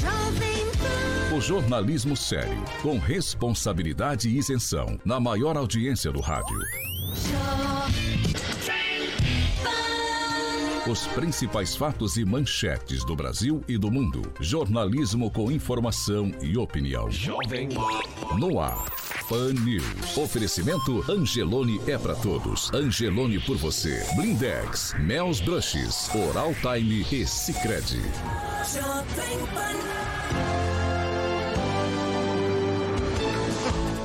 Jovem. O jornalismo sério, com responsabilidade e isenção, na maior audiência do rádio. Os principais fatos e manchetes do Brasil e do mundo. Jornalismo com informação e opinião. Jovem No ar. Pan News. Oferecimento Angelone é pra todos. Angelone por você. Blindex, Mel's Brushes, Oral Time e Sicredi. Jovem Pan.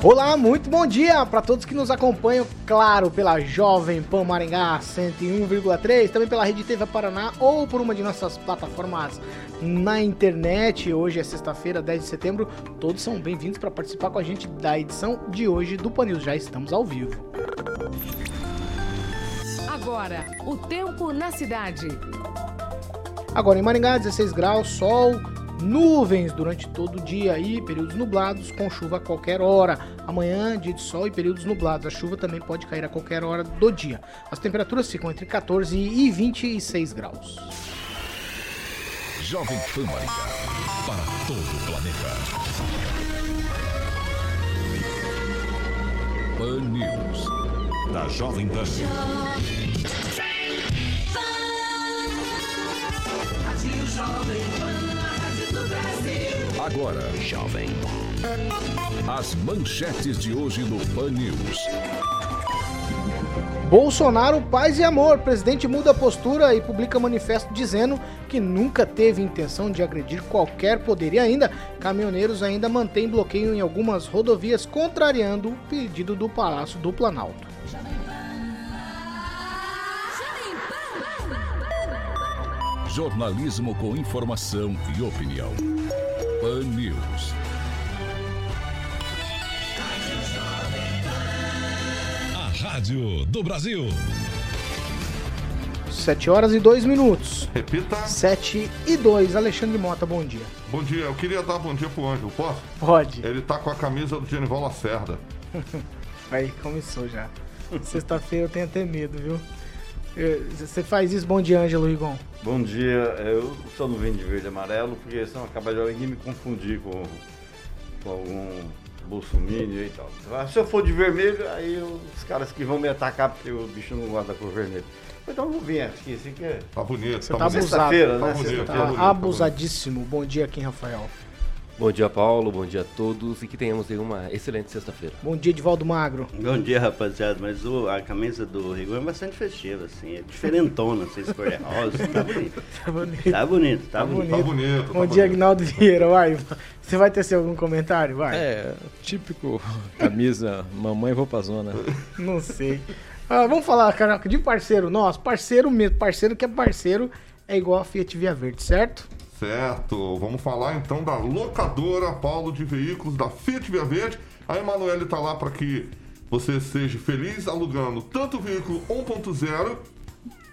Olá, muito bom dia para todos que nos acompanham, claro, pela Jovem Pan Maringá 101,3, também pela Rede TV Paraná ou por uma de nossas plataformas na internet. Hoje é sexta-feira, 10 de setembro. Todos são bem-vindos para participar com a gente da edição de hoje do Panil. Já estamos ao vivo. Agora, o tempo na cidade. Agora em Maringá, 16 graus, sol, nuvens durante todo o dia e períodos nublados com chuva a qualquer hora. Amanhã, dia de sol e períodos nublados. A chuva também pode cair a qualquer hora do dia. As temperaturas ficam entre 14 e 26 graus. Jovem Pan Maringá. Para todo o planeta. Pan News. Da Jovem Pan. Jovem Pan, Agora, Jovem. As manchetes de hoje no Pan News. Bolsonaro, paz e amor. Presidente muda postura e publica manifesto dizendo que nunca teve intenção de agredir qualquer poder. E ainda, caminhoneiros ainda mantêm bloqueio em algumas rodovias, contrariando o pedido do Palácio do Planalto. Jornalismo com informação e opinião. Pan News. A Rádio do Brasil. 7 horas e 2 minutos. Repita. 7 e 2. Alexandre Mota, bom dia. Bom dia. Eu queria dar bom dia pro Ângelo, posso? Pode. Ele tá com a camisa do Genival Lacerda. Aí começou já. Sexta-feira eu tenho até medo, viu? Eh, Você faz isso, bom dia, Ângelo Rigon. Bom dia, eu só não venho de verde e amarelo, porque senão acaba de alguém me confundir com, com algum bolsominion e tal. Se eu for de vermelho, aí eu- os caras que vão me atacar porque o bicho não gosta da cor vermelha. Então eu vou vir aqui, assim que é. Tá bonito, Você tá, tá abusado. Sexta-feira, Tá né? bonito, tá Tá bonito, abusadíssimo. Bom dia, Kim Rafael. Bom dia, Paulo. Bom dia a todos e que tenhamos aí uma excelente sexta-feira. Bom dia, Edivaldo Magro. Bom dia, rapaziada. Mas o- a camisa do Rigor é bastante festiva, assim. É diferentona, não sei se cor é rosa. Tá bonito. Tá bonito. Tá bonito, tá, Tá bonito. Tá bonito. Bom tá dia, bonito. Agnaldo Vieira. Vai. Você vai tecer algum comentário? Vai. É, típico camisa mamãe vou pra zona. Não sei. Ah, vamos falar, cara, de parceiro nosso. Parceiro mesmo. Parceiro que é parceiro é igual a Fiat Via Verde, certo? Certo. Vamos falar então da locadora Paulo de Veículos da Fiat Via Verde. A Emanuele tá lá para que você seja feliz alugando tanto o veículo 1.0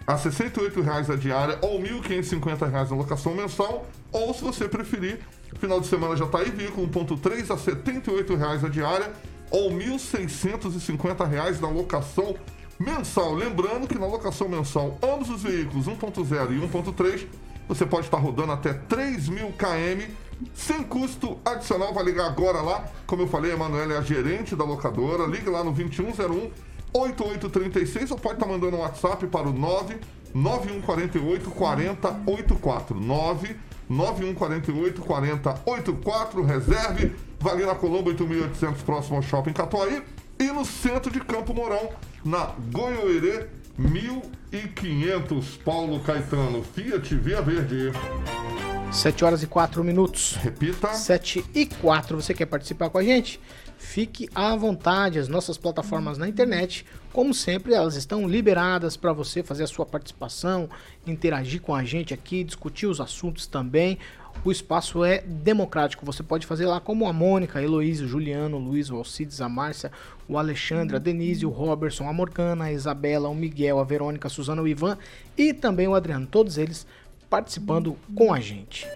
a R$ 68,00 a diária ou 1.550 reais na locação mensal, ou se você preferir, final de semana já tá aí, veículo 1.3 a R$ 78,00 a diária ou 1.650 reais na locação mensal. Lembrando que na locação mensal, ambos os veículos 1.0 e 1.3, você pode estar rodando até 3 mil km sem custo adicional. Vai ligar agora lá. Como eu falei, a Emanuela é a gerente da locadora. Ligue lá no 2101 8836 ou pode estar mandando um WhatsApp para o 9 9148 4084. 9 9148 4084. Reserve. Vai ali na Colombo 8800, próximo ao Shopping Catuaí. E no centro de Campo Mourão, na Goiôerê 1500. Paulo Caetano, Fiat Via Verde. 7 horas e 4 minutos. Repita. 7 e 4. Você quer participar com a gente? Fique à vontade. As nossas plataformas na internet, como sempre, elas estão liberadas para você fazer a sua participação, interagir com a gente aqui, discutir os assuntos também. O espaço é democrático. Você pode fazer lá como a Mônica, a Heloísa, o Juliano, o Luiz, o Alcides, a Márcia, o Alexandre, a Denise, o Robertson, a Morgana, a Isabela, o Miguel, a Verônica, a Suzana, o Ivan e também o Adriano. Todos eles participando com a gente.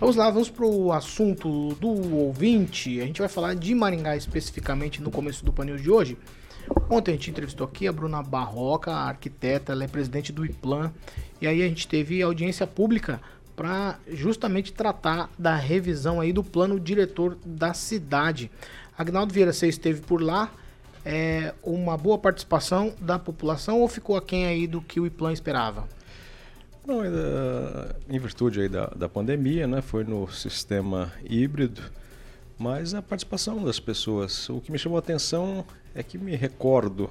Vamos lá, vamos pro assunto do ouvinte. A gente vai falar de Maringá especificamente no começo do painel de hoje. Ontem a gente entrevistou aqui a Bruna Barroca, a arquiteta, ela é presidente do IPLAN. E aí a gente teve audiência pública para justamente tratar da revisão aí do plano diretor da cidade. Agnaldo Vieira, você esteve por lá. É uma boa participação da população ou ficou aquém aí do que o IPLAN esperava? Não, ainda, em virtude aí da, da pandemia, né, foi no sistema híbrido, mas a participação das pessoas. O que me chamou a atenção é que me recordo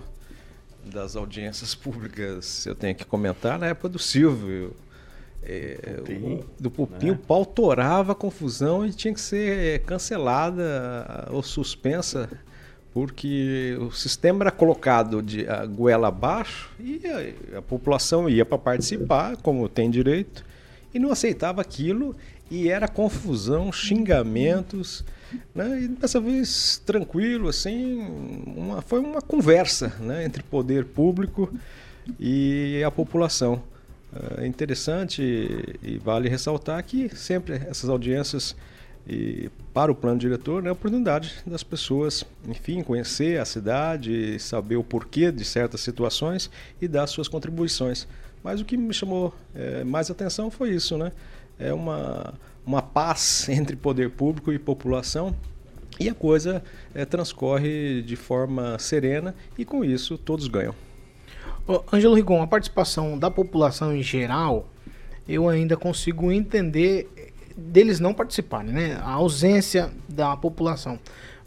das audiências públicas, eu tenho que comentar, na época do Silvio. É, Pupim, o, do Pupim, né? o pau torava a confusão e tinha que ser cancelada ou suspensa porque o sistema era colocado de a goela abaixo e a, a população ia para participar, como tem direito, e não aceitava aquilo e era confusão, xingamentos, né? E dessa vez tranquilo, assim, uma, foi uma conversa, né, entre poder público e a população. É interessante e vale ressaltar que sempre essas audiências e para o plano diretor, né, a oportunidade das pessoas, enfim, conhecer a cidade, saber o porquê de certas situações e dar suas contribuições. Mas o que me chamou é, mais atenção foi isso, né? É uma, uma paz entre poder público e população e a coisa é, transcorre de forma serena e com isso todos ganham. Ô, Ângelo Rigon, a participação da população em geral, eu ainda consigo entender deles não participarem, né? A ausência da população.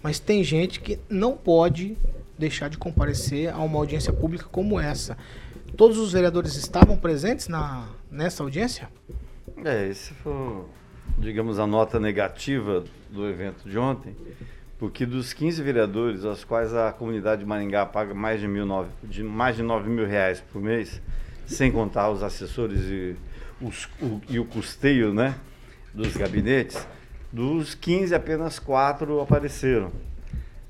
Mas tem gente que não pode deixar de comparecer a uma audiência pública como essa. Todos os vereadores estavam presentes na, nessa audiência? É, esse foi, digamos, a nota negativa do evento de ontem, porque dos 15 vereadores, aos quais a comunidade de Maringá paga mais de, mil nove, de, mais de 9 mil reais por mês, sem contar os assessores e, os, o, e o custeio né, dos gabinetes, dos 15, apenas quatro apareceram.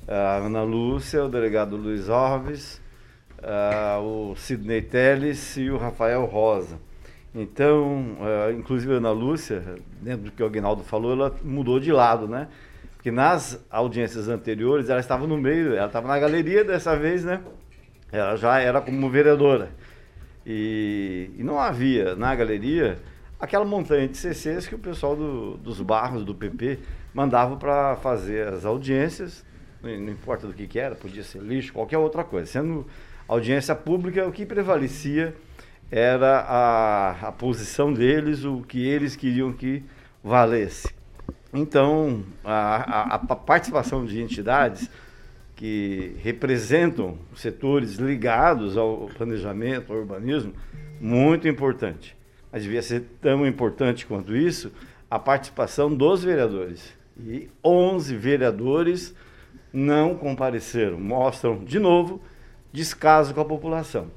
A Ana Lúcia, o delegado Luiz Alves, ah, o Sidney Teles e o Rafael Rosa. Então, ah, inclusive a Ana Lúcia, dentro do que o Aguinaldo falou, ela mudou de lado, né? Porque nas audiências anteriores ela estava no meio, ela estava na galeria dessa vez, né? Ela já era como vereadora. E, e não havia na galeria aquela montanha de CCs que o pessoal do- dos barros do PP mandava para fazer as audiências, não importa do que, que era, podia ser lixo, qualquer outra coisa. Sendo audiência pública, o que prevalecia era a, a posição deles, o que eles queriam que valesse. Então, a, a- a participação de entidades que representam setores ligados ao planejamento, ao urbanismo, muito importante. Mas devia ser tão importante quanto isso a participação dos vereadores. E 11 vereadores não compareceram. Mostram, de novo, descaso com a população.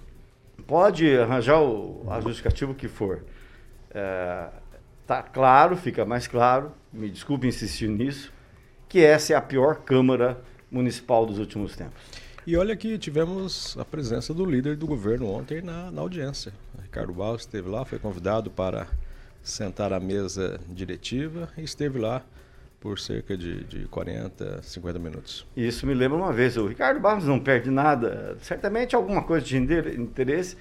Pode arranjar o justificativo que for. Está claro, fica mais claro, me desculpe insistir nisso, que essa é a pior Câmara Municipal dos últimos tempos. E olha que tivemos a presença do líder do governo ontem na, na audiência. Ricardo Barros esteve lá, foi convidado para sentar à mesa diretiva e esteve lá por cerca de, de 40, 50 minutos. Isso me lembra uma vez, o Ricardo Barros não perde nada, certamente alguma coisa de interesse,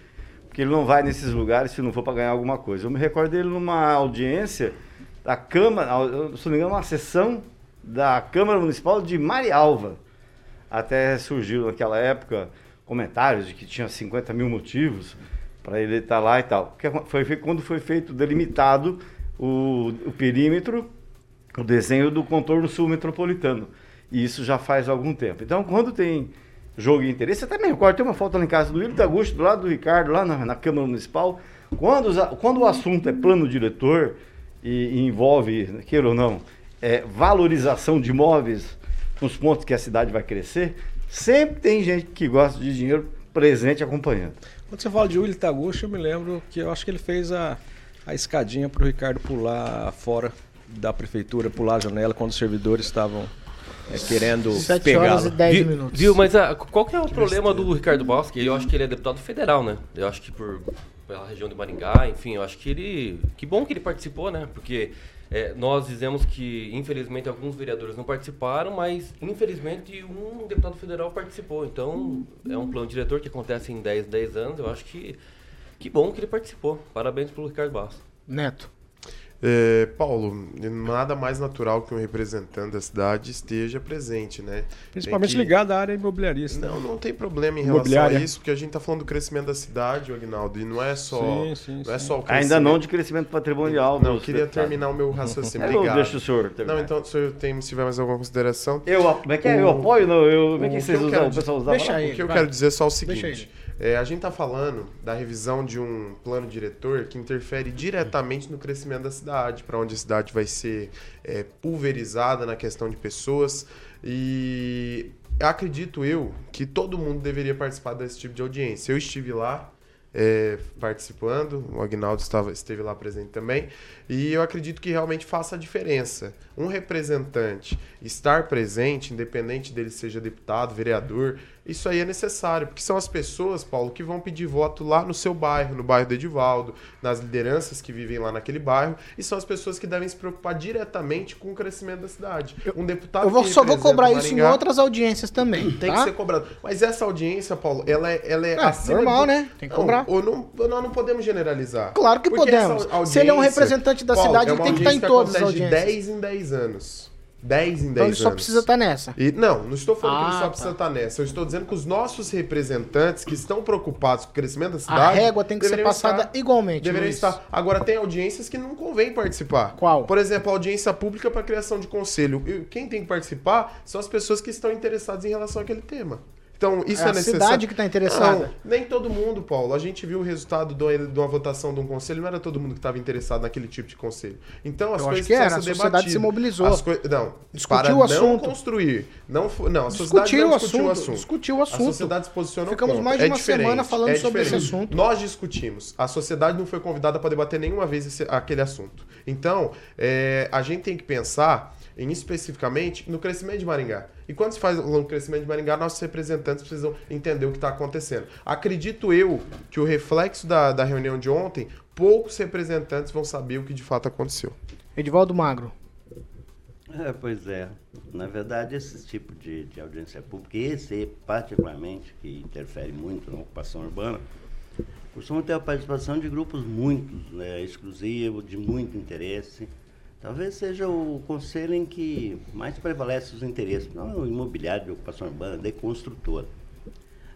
porque ele não vai nesses lugares se não for para ganhar alguma coisa. Eu me recordo dele numa audiência da Câmara, se não me engano, uma sessão da Câmara Municipal de Marialva. Até surgiu naquela época comentários de que tinha 50 mil motivos para ele estar lá e tal. Foi quando foi feito delimitado o, o perímetro o desenho do contorno sul metropolitano. E isso já faz algum tempo. Então, quando tem jogo de interesse, até me recordo, tem uma foto lá em casa do Wilton Augusto, do lado do Ricardo, lá na, na Câmara Municipal, Quando, os quando o assunto é plano diretor e, e envolve, queira ou não, é, valorização de imóveis nos pontos que a cidade vai crescer, sempre tem gente que gosta de dinheiro presente acompanhando. Quando você fala de Willy Taguchi, eu me lembro que eu acho que ele fez a, a escadinha para o Ricardo pular fora da prefeitura, pular a janela quando os servidores estavam é, querendo pegá-lo. horas e dez Viu, minutos. viu, mas ah, qual que é o problema do Ricardo Bosque? Eu acho que ele é deputado federal, né? Eu acho que por pela região de Maringá, enfim, eu acho que ele. Que bom que ele participou, né? Porque é, nós dizemos que, infelizmente, alguns vereadores não participaram, mas infelizmente um deputado federal participou. Então, é um plano diretor que acontece em 10, 10 anos. Eu acho que. Que bom que ele participou. Parabéns pelo Ricardo Bastos. Neto. É, Paulo, nada mais natural que um representante da cidade esteja presente, né? Principalmente Tem que- ligado à área imobiliarista. Não, não tem problema em relação a Imobiliária. isso, porque a gente está falando do crescimento da cidade, Agnaldo, e não é só, Sim, sim, não é só o Ainda não de crescimento patrimonial. Não, eu queria terminar o meu raciocínio. Obrigado. deixo o senhor terminar. Não, então, se eu tenho, se tiver mais alguma consideração. Eu, como é que é? Eu apoio? Não, eu, como é que o vocês usam? O pessoal usava Deixa aí. O que eu vai. quero dizer é só o Deixa seguinte. É, a gente está falando da revisão de um plano diretor que interfere diretamente no crescimento da cidade, para onde a cidade vai ser é, pulverizada na questão de pessoas. E acredito eu que todo mundo deveria participar desse tipo de audiência. Eu estive lá é, participando, o Agnaldo estava, esteve lá presente também, e eu acredito que realmente faça a diferença. Um representante estar presente, independente dele seja deputado, vereador, isso aí é necessário, porque são as pessoas, Paulo, que vão pedir voto lá no seu bairro, no bairro do Edivaldo, nas lideranças que vivem lá naquele bairro, e são as pessoas que devem se preocupar diretamente com o crescimento da cidade. Um deputado Eu vou, só vou cobrar isso em Maringá outras audiências também. Tem tá? que ser cobrado. Mas essa audiência, Paulo, ela é, ela é Ah, normal, do- né? Tem que cobrar. Ou não, nós não podemos generalizar. Claro que podemos. Se ele é um representante da Paulo, cidade, é ele tem que estar em audiência todas as audiências. de 10 em 10 anos. 10 em 10 Então ele anos. só precisa estar nessa. E, não, não estou falando que ele Ah, só tá. precisa estar nessa. Eu estou dizendo que os nossos representantes que estão preocupados com o crescimento da A cidade. régua tem que ser passada estar- igualmente. Deveriam Luiz. estar. Agora, tem audiências que não convém participar. Qual? Por exemplo, a audiência pública para criação de conselho. Quem tem que participar são as pessoas que estão interessadas em relação àquele tema. Então, isso É é, a necessário. cidade que tá interessada. Não, nem todo mundo, Paulo. A gente viu o resultado do- de uma votação de um conselho, não era todo mundo que estava interessado naquele tipo de conselho. Então, as Eu acho coisas que era, a sociedade debatidas. se mobilizou. As coi- Não, Discutiu para o não assunto. construir. Não, não, a sociedade Discutiu não o discutiu o assunto, assunto. discutiu o assunto. A sociedade se posicionou Ficamos contra. mais de É uma diferente, semana falando é sobre esse assunto. Nós discutimos. A sociedade não foi convidada para debater nenhuma vez esse- aquele assunto. Então, é, a gente tem que pensar em especificamente no crescimento de Maringá. E quando se faz o crescimento de Maringá, nossos representantes precisam entender o que está acontecendo. Acredito eu que o reflexo da, da reunião de ontem, poucos representantes vão saber o que de fato aconteceu. Edivaldo Magro. É, pois é. Na verdade, esse tipo de, de audiência pública, esse particularmente, que interfere muito na ocupação urbana, costuma ter a participação de grupos muito né, exclusivos, de muito interesse. Talvez seja o conselho em que mais prevalece os interesses, não o imobiliário de ocupação urbana, de construtora.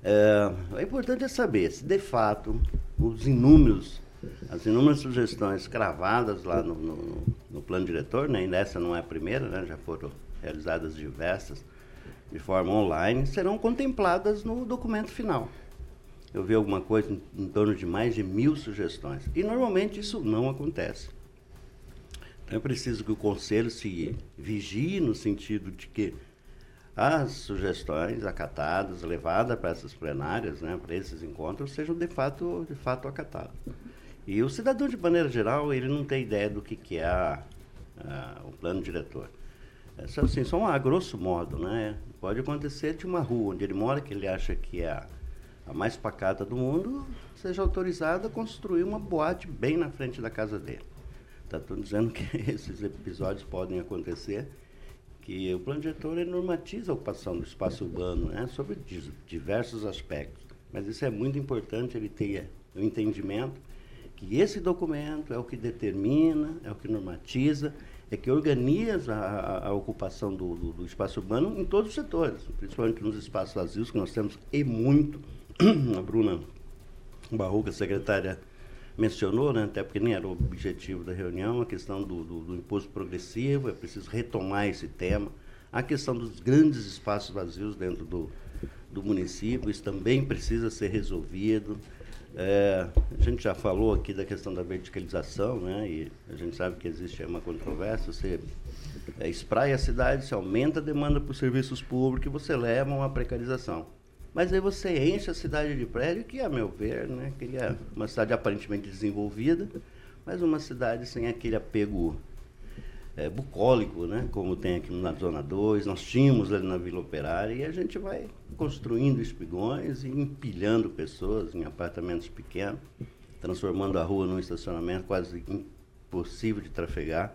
É, o importante é saber se de fato os inúmeros, as inúmeras sugestões cravadas lá no, no- no plano diretor, né, e essa não é a primeira, né, já foram realizadas diversas de forma online, serão contempladas no documento final. Eu vi alguma coisa em, em torno de mais de mil sugestões. E normalmente isso não acontece. É preciso que o conselho se vigie no sentido de que as sugestões acatadas, levadas para essas plenárias, né, para esses encontros, sejam de fato, de fato acatadas. E o cidadão, de maneira geral, ele não tem ideia do que, que é a- a- o plano diretor. É só assim, só a grosso modo, né? Pode acontecer de uma rua onde ele mora, que ele acha que é a, a mais pacata do mundo, seja autorizado a construir uma boate bem na frente da casa dele. Estou dizendo que esses episódios podem acontecer, que o plano diretor normatiza a ocupação do espaço urbano, né, sobre diversos aspectos. Mas isso é muito importante, ele ter o entendimento que esse documento é o que determina, é o que normatiza, é que organiza a- a ocupação do, do- do espaço urbano em todos os setores, principalmente nos espaços vazios, que nós temos e muito. A Bruna Barruca, secretária, mencionou, né, até porque nem era o objetivo da reunião, a questão do, do- do imposto progressivo, é preciso retomar esse tema. A questão dos grandes espaços vazios dentro do, do município, isso também precisa ser resolvido. É, a gente já falou aqui da questão da verticalização, né? E a gente sabe que existe uma controvérsia. Você é, espraia a cidade, você aumenta a demanda por serviços públicos e você leva uma precarização. Mas aí você enche a cidade de prédio, que, a meu ver, né, queria uma cidade aparentemente desenvolvida, mas uma cidade sem aquele apego é, bucólico, né, como tem aqui na Zona 2, nós tínhamos ali na Vila Operária, e a gente vai construindo espigões e empilhando pessoas em apartamentos pequenos, transformando a rua num estacionamento quase impossível de trafegar.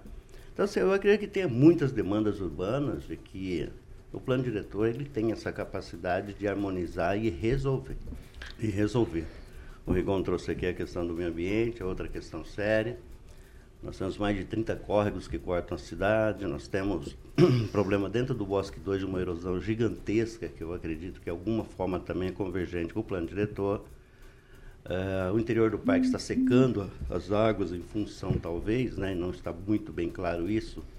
Então, assim, eu acredito que tem muitas demandas urbanas e que o plano diretor ele tem essa capacidade de harmonizar e resolver. E resolver. O Rigon trouxe aqui a questão do meio ambiente, a outra questão séria. Nós temos mais de 30 córregos que cortam a cidade, nós temos um problema dentro do Bosque 2 de uma erosão gigantesca, que eu acredito que de alguma forma também é convergente com o plano diretor. Uh, o interior do parque está secando as águas em função, talvez, né, não está muito bem claro isso, é,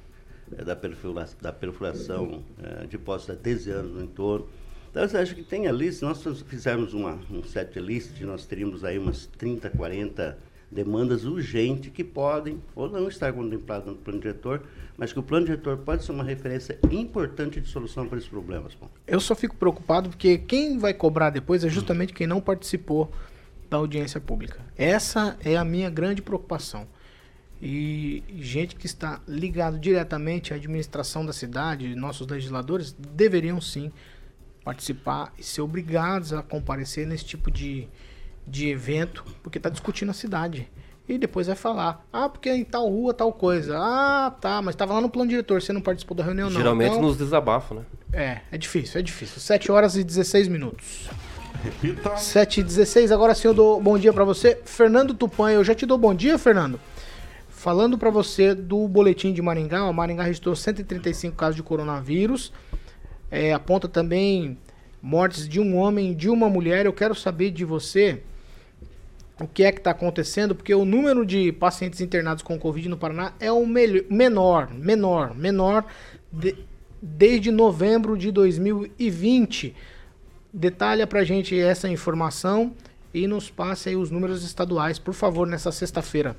da, perfura, da perfuração é, de poços artesianos no entorno. Então, eu acho que tem ali, se nós fizermos uma, um set list, nós teríamos aí umas 30, 40 demandas urgentes que podem ou não estar contempladas no plano diretor, mas que o plano diretor pode ser uma referência importante de solução para esses problemas. Bom. Eu só fico preocupado porque quem vai cobrar depois é justamente quem não participou da audiência pública. Essa é a minha grande preocupação e gente que está ligado diretamente à administração da cidade, nossos legisladores, deveriam sim participar e ser obrigados a comparecer nesse tipo de, de evento, porque está discutindo a cidade. E depois vai falar, ah, porque em tal rua, tal coisa. Ah, tá, mas estava lá no plano diretor, você não participou da reunião, não. Geralmente então, nos desabafam, né? É, é difícil, é difícil. 7 horas e 16 minutos. Repita. 7 e 16, agora sim eu dou bom dia para você. Fernando Tupan, eu já te dou bom dia, Fernando? Falando para você do boletim de Maringá, o Maringá registrou 135 casos de coronavírus. É, aponta também mortes de um homem de uma mulher. Eu quero saber de você o que é que está acontecendo, porque o número de pacientes internados com Covid no Paraná é o menor, menor, menor de, desde novembro de 2020. Detalha para gente essa informação e nos passe aí os números estaduais, por favor, nessa sexta-feira.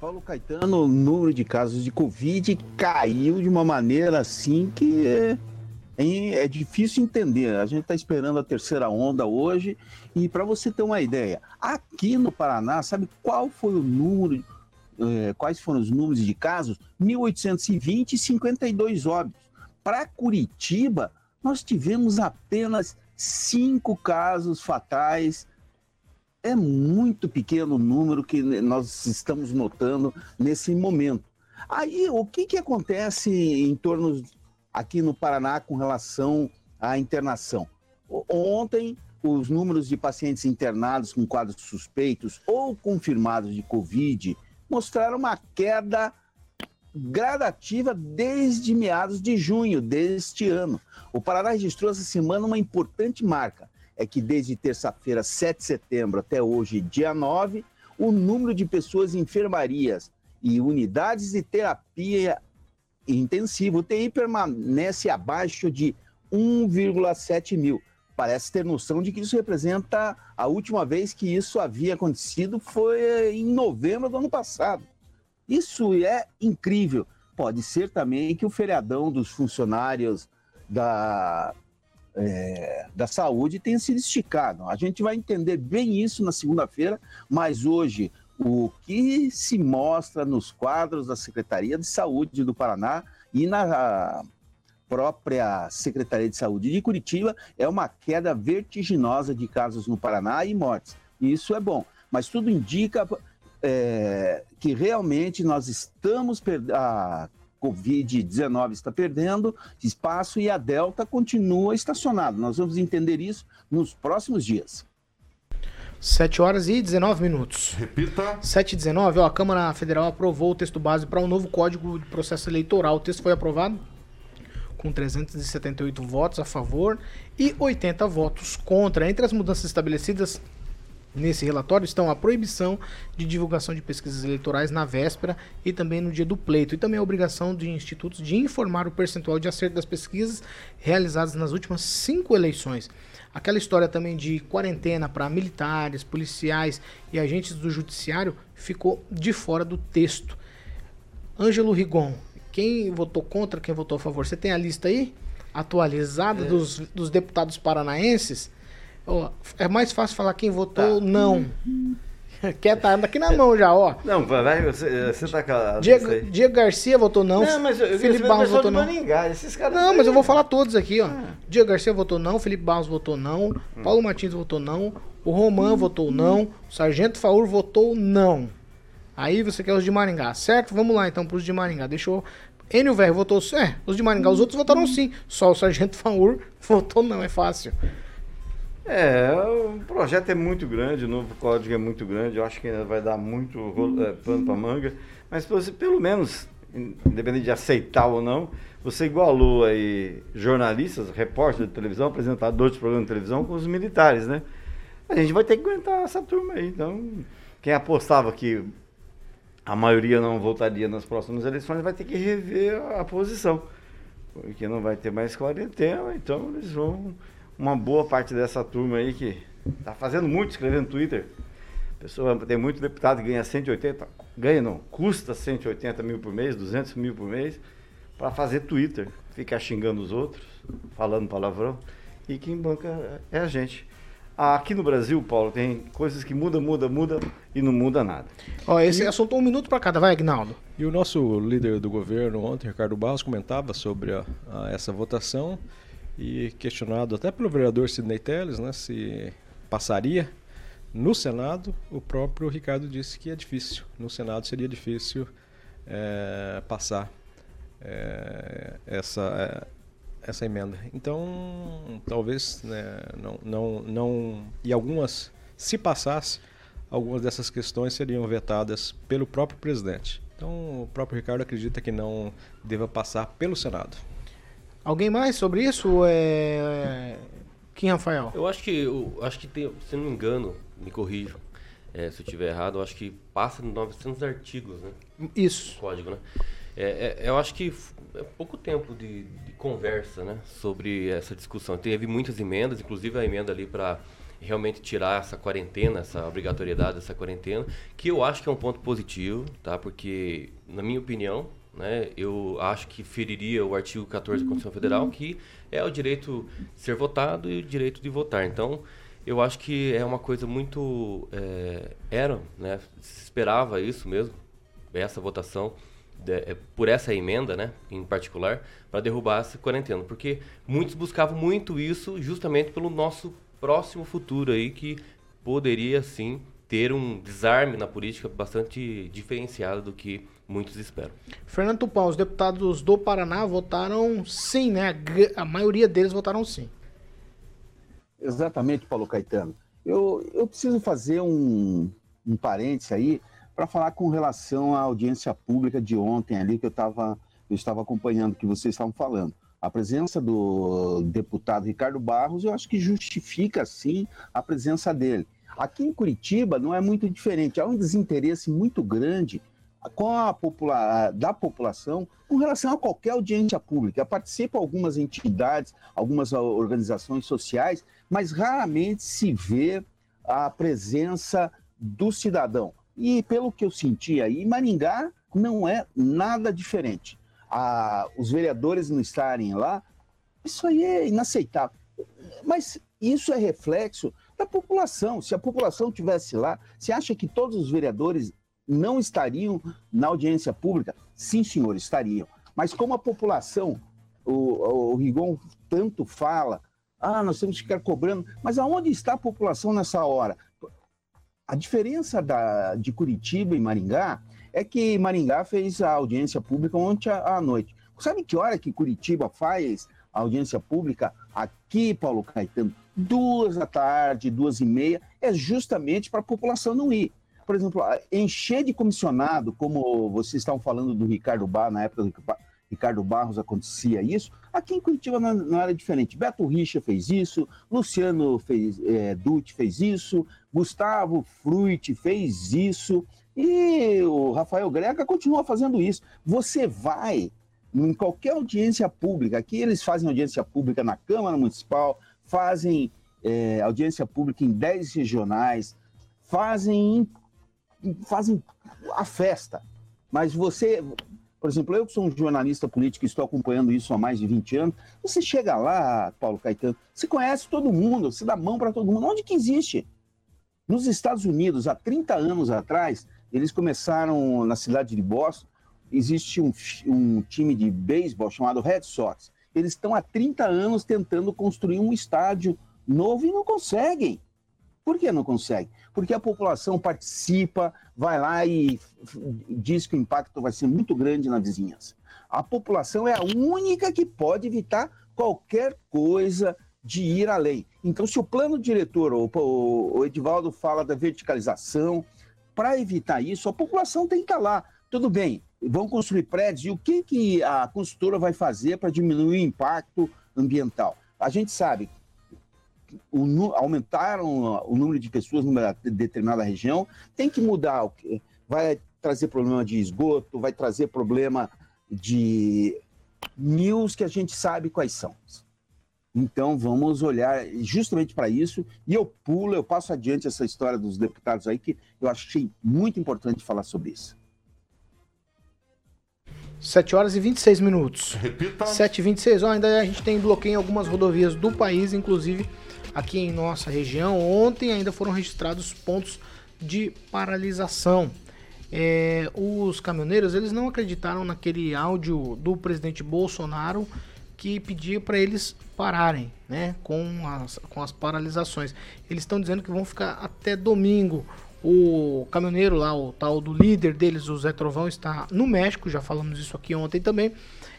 Paulo Caetano, o número de casos de Covid caiu de uma maneira assim que é, é difícil entender. A gente está esperando a terceira onda hoje. E para você ter uma ideia, aqui no Paraná, sabe qual foi o número, é, quais foram os números de casos? 1.820 e 52 óbitos. Para Curitiba, nós tivemos apenas cinco casos fatais é muito pequeno o número que nós estamos notando nesse momento. Aí, o que, que acontece em torno aqui no Paraná com relação à internação? Ontem, os números de pacientes internados com quadros suspeitos ou confirmados de Covid mostraram uma queda gradativa desde meados de junho deste ano. O Paraná registrou essa semana uma importante marca é que desde terça-feira, 7 de setembro, até hoje, dia 9, o número de pessoas em enfermarias e unidades de terapia intensiva, UTI, permanece abaixo de 1,7 mil. Parece ter noção de que isso representa a última vez que isso havia acontecido foi em novembro do ano passado. Isso é incrível. Pode ser também que o feriadão dos funcionários da é, da saúde tenha sido esticado. A gente vai entender bem isso na segunda-feira, mas hoje o que se mostra nos quadros da Secretaria de Saúde do Paraná e na própria Secretaria de Saúde de Curitiba é uma queda vertiginosa de casos no Paraná e mortes. Isso é bom, mas tudo indica é, que realmente nós estamos perdendo. Covid-19 está perdendo espaço e a Delta continua estacionada. Nós vamos entender isso nos próximos dias. 7 horas e 19 minutos. Repita. 7 e 19, ó, a Câmara Federal aprovou o texto base para um novo Código de Processo Eleitoral. O texto foi aprovado com 378 votos a favor e 80 votos contra. Entre as mudanças estabelecidas Nesse relatório estão a proibição de divulgação de pesquisas eleitorais na véspera e também no dia do pleito, e também a obrigação de institutos de informar o percentual de acerto das pesquisas realizadas nas últimas cinco eleições. aquela história também de quarentena para militares, policiais e agentes do judiciário ficou de fora do texto. Ângelo Rigon, quem votou contra, quem votou a favor? Você tem a lista aí? Atualizada É. dos, dos deputados paranaenses? É mais fácil falar quem votou não. Quer tá aqui na mão já, ó. Não, vai, você, você tá calado. Diego, Diego Garcia votou não. Não, mas eu- eu Felipe queria Barros votou não. esses caras Não, mas eu vou falar todos aqui, ó. Ah. Diego Garcia votou não, Felipe Barros votou não, Hum. Paulo Martins votou não, o Roman votou não, o Sargento Faur votou não. Aí você quer os de Maringá, certo? Vamos lá então pros de Maringá. Deixa eu. Enio Velho votou. É, os de Maringá, os outros votaram sim. Só o Sargento Faur votou não, é fácil. É, o projeto é muito grande, o novo código é muito grande, eu acho que ainda vai dar muito rolo- é, pano para manga, mas você, pelo menos, independente de aceitar ou não, você igualou aí jornalistas, repórteres de televisão, apresentadores de programa de televisão com os militares, né? A gente vai ter que aguentar essa turma aí, então quem apostava que a maioria não votaria nas próximas eleições vai ter que rever a posição, porque não vai ter mais quarentena, então eles vão uma boa parte dessa turma aí que tá fazendo muito escrevendo no Twitter. Pessoa, tem muito deputado que ganha 180, ganha não, custa 180 mil por mês, 200 mil por mês, para fazer Twitter, ficar xingando os outros, falando palavrão, e quem banca é a gente. Aqui no Brasil, Paulo, tem coisas que muda, muda, muda e não muda nada. Ó, esse assunto um minuto pra cada, vai, Agnaldo. E o nosso líder do governo ontem, Ricardo Barros, comentava sobre a- a essa votação e questionado até pelo vereador Sidney Telles, né, se passaria no Senado, o próprio Ricardo disse que é difícil. No Senado seria difícil eh, passar eh, essa, eh, essa emenda. Então, talvez né, não, não, não. E algumas, se passasse, algumas dessas questões seriam vetadas pelo próprio presidente. Então, o próprio Ricardo acredita que não deva passar pelo Senado. Alguém mais sobre isso? É... Quem, Rafael? Eu acho que, eu acho que tem, se não me engano, me corrijam é, se eu estiver errado, eu acho que passa de 900 artigos, né? Isso. O código, né? É, é, eu acho que é pouco tempo de, de conversa, né? Sobre essa discussão. Teve muitas emendas, inclusive a emenda ali para realmente tirar essa quarentena, essa obrigatoriedade dessa quarentena, que eu acho que é um ponto positivo, tá? Porque, na minha opinião, né, eu acho que feriria o artigo 14 da Constituição Federal, que é o direito de ser votado e o direito de votar. Então, eu acho que é uma coisa muito... é, era, né? Se esperava isso mesmo, essa votação de- é, por essa emenda, né, em particular, para derrubar essa quarentena, porque muitos buscavam muito isso justamente pelo nosso próximo futuro aí que poderia sim ter um desarme na política bastante diferenciado do que muitos esperam. Fernando Tupão, os deputados do Paraná votaram sim, né? A maioria deles votaram sim. Exatamente, Paulo Caetano. Eu, eu preciso fazer um, um parênteses aí para falar com relação à audiência pública de ontem ali que eu, tava, eu estava acompanhando, que vocês estavam falando. A presença do deputado Ricardo Barros, eu acho que justifica, sim, a presença dele. Aqui em Curitiba não é muito diferente. Há um desinteresse muito grande com a popula da população com relação a qualquer audiência pública. Participam algumas entidades, algumas organizações sociais, mas raramente se vê a presença do cidadão. E pelo que eu senti aí, Maringá não é nada diferente. Os vereadores não estarem lá, isso aí é inaceitável. Mas isso é reflexo da população. Se a população tivesse lá, você acha que todos os vereadores não estariam na audiência pública? Sim, senhor, estariam. Mas como a população, o, o Rigon tanto fala, ah, nós temos que ficar cobrando, mas aonde está a população nessa hora? A diferença da, de Curitiba e Maringá é que Maringá fez a audiência pública ontem à noite. Sabe que hora que Curitiba faz a audiência pública aqui, Paulo Caetano? Duas da tarde, duas e meia, é justamente para a população não ir. Por exemplo, encher de comissionado, como vocês estavam falando do Ricardo Bar, na época do Rica- Ricardo Barros acontecia isso, aqui em Curitiba não, não era diferente. Beto Richa fez isso, Luciano fez, é, Dutti fez isso, Gustavo Fruit fez isso, e o Rafael Greca continua fazendo isso. Você vai em qualquer audiência pública, aqui eles fazem audiência pública na Câmara Municipal, fazem é, audiência pública em 10 regionais, fazem, fazem a festa. Mas você, por exemplo, eu que sou um jornalista político e estou acompanhando isso há mais de 20 anos, você chega lá, Paulo Caetano, você conhece todo mundo, você dá mão para todo mundo. Onde que existe? Nos Estados Unidos, há 30 anos atrás, eles começaram na cidade de Boston, existe um, um time de beisebol chamado Red Sox. Eles estão há 30 anos tentando construir um estádio novo e não conseguem. Por que não conseguem? Porque a população participa, vai lá e diz que o impacto vai ser muito grande na vizinhança. A população é a única que pode evitar qualquer coisa de ir além. Então, se o plano diretor, o, o, Edivaldo fala da verticalização, para evitar isso, a população tem que estar lá. Tudo bem, vão construir prédios, e o que, que a construtora vai fazer para diminuir o impacto ambiental? A gente sabe, o, aumentaram o número de pessoas numa determinada região, tem que mudar, vai trazer problema de esgoto, vai trazer problema de mil que a gente sabe quais são. Então vamos olhar justamente para isso. E eu pulo, eu passo adiante essa história dos deputados aí, que eu achei muito importante falar sobre isso. 7 horas e 26 minutos. Repita. 7 e 26. Ó, ainda a gente tem bloqueio em algumas rodovias do país, inclusive aqui em nossa região. Ontem ainda foram registrados pontos de paralisação. É, os caminhoneiros eles não acreditaram naquele áudio do presidente Bolsonaro que pedia para eles pararem né, com, as, com as paralisações. Eles estão dizendo que vão ficar até domingo. O caminhoneiro lá, o tal do líder deles, o Zé Trovão, está no México, já falamos isso aqui ontem também.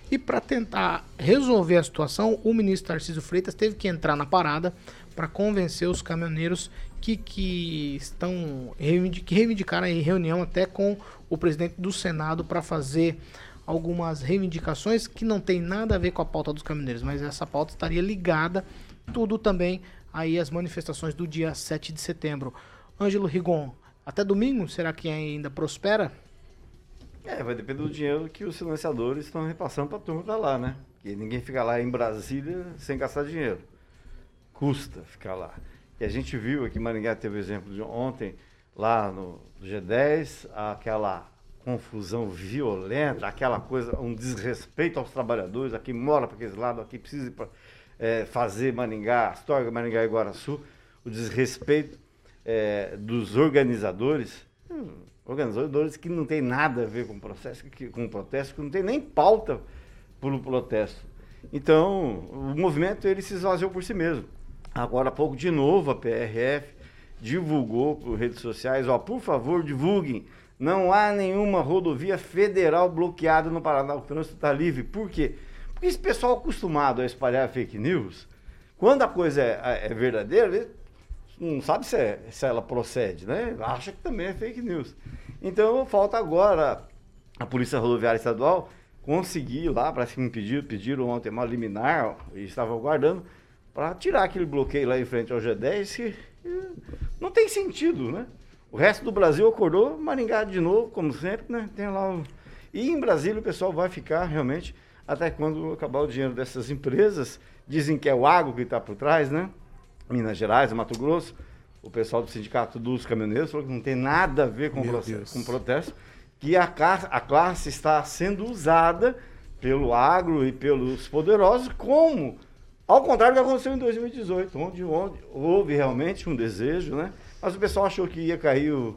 E para tentar resolver a situação, o ministro Tarcísio Freitas teve que entrar na parada para convencer os caminhoneiros que, que estão que reivindicaram em reunião até com o presidente do Senado para fazer algumas reivindicações que não tem nada a ver com a pauta dos caminhoneiros, mas essa pauta estaria ligada tudo também aí às manifestações do dia 7 de setembro. Ângelo Rigon, até domingo, será que ainda prospera? É, vai depender do dinheiro que os financiadores estão repassando para a turma da lá, né? Que ninguém fica lá em Brasília sem gastar dinheiro. Custa ficar lá. E a gente viu aqui, Maringá teve o exemplo de ontem, lá no G10, aquela confusão violenta, aquela coisa, um desrespeito aos trabalhadores, a quem mora para aquele lado, a quem precisa é, fazer Maringá, história Maringá e Guaraçu, o desrespeito é, dos organizadores, hum, organizadores que não tem nada a ver com o processo, que, com o protesto, que não tem nem pauta para o protesto. Então, o movimento ele se esvaziou por si mesmo. Agora há pouco, de novo, a PRF divulgou por redes sociais, ó, por favor, divulguem não há nenhuma rodovia federal bloqueada no Paraná. O trânsito está livre. Por quê? Porque esse pessoal acostumado a espalhar fake news, quando a coisa é, é verdadeira, ele não sabe se, é, se ela procede, né? Acha que também é fake news. Então falta agora a Polícia Rodoviária Estadual conseguir lá, para se impedir, pediram ontem uma liminar e estavam aguardando para tirar aquele bloqueio lá em frente ao G10 que não tem sentido, né? O resto do Brasil acordou, Maringá de novo, como sempre, né? Tem lá o... E em Brasília o pessoal vai ficar realmente até quando acabar o dinheiro dessas empresas. Dizem que é o agro que está por trás, né? Minas Gerais, Mato Grosso. O pessoal do Sindicato dos Caminhoneiros falou que não tem nada a ver com, processo, com protesto, que a, a classe está sendo usada pelo agro e pelos poderosos como ao contrário do que aconteceu em 2018, onde, onde houve realmente um desejo, né? Mas o pessoal achou que ia cair o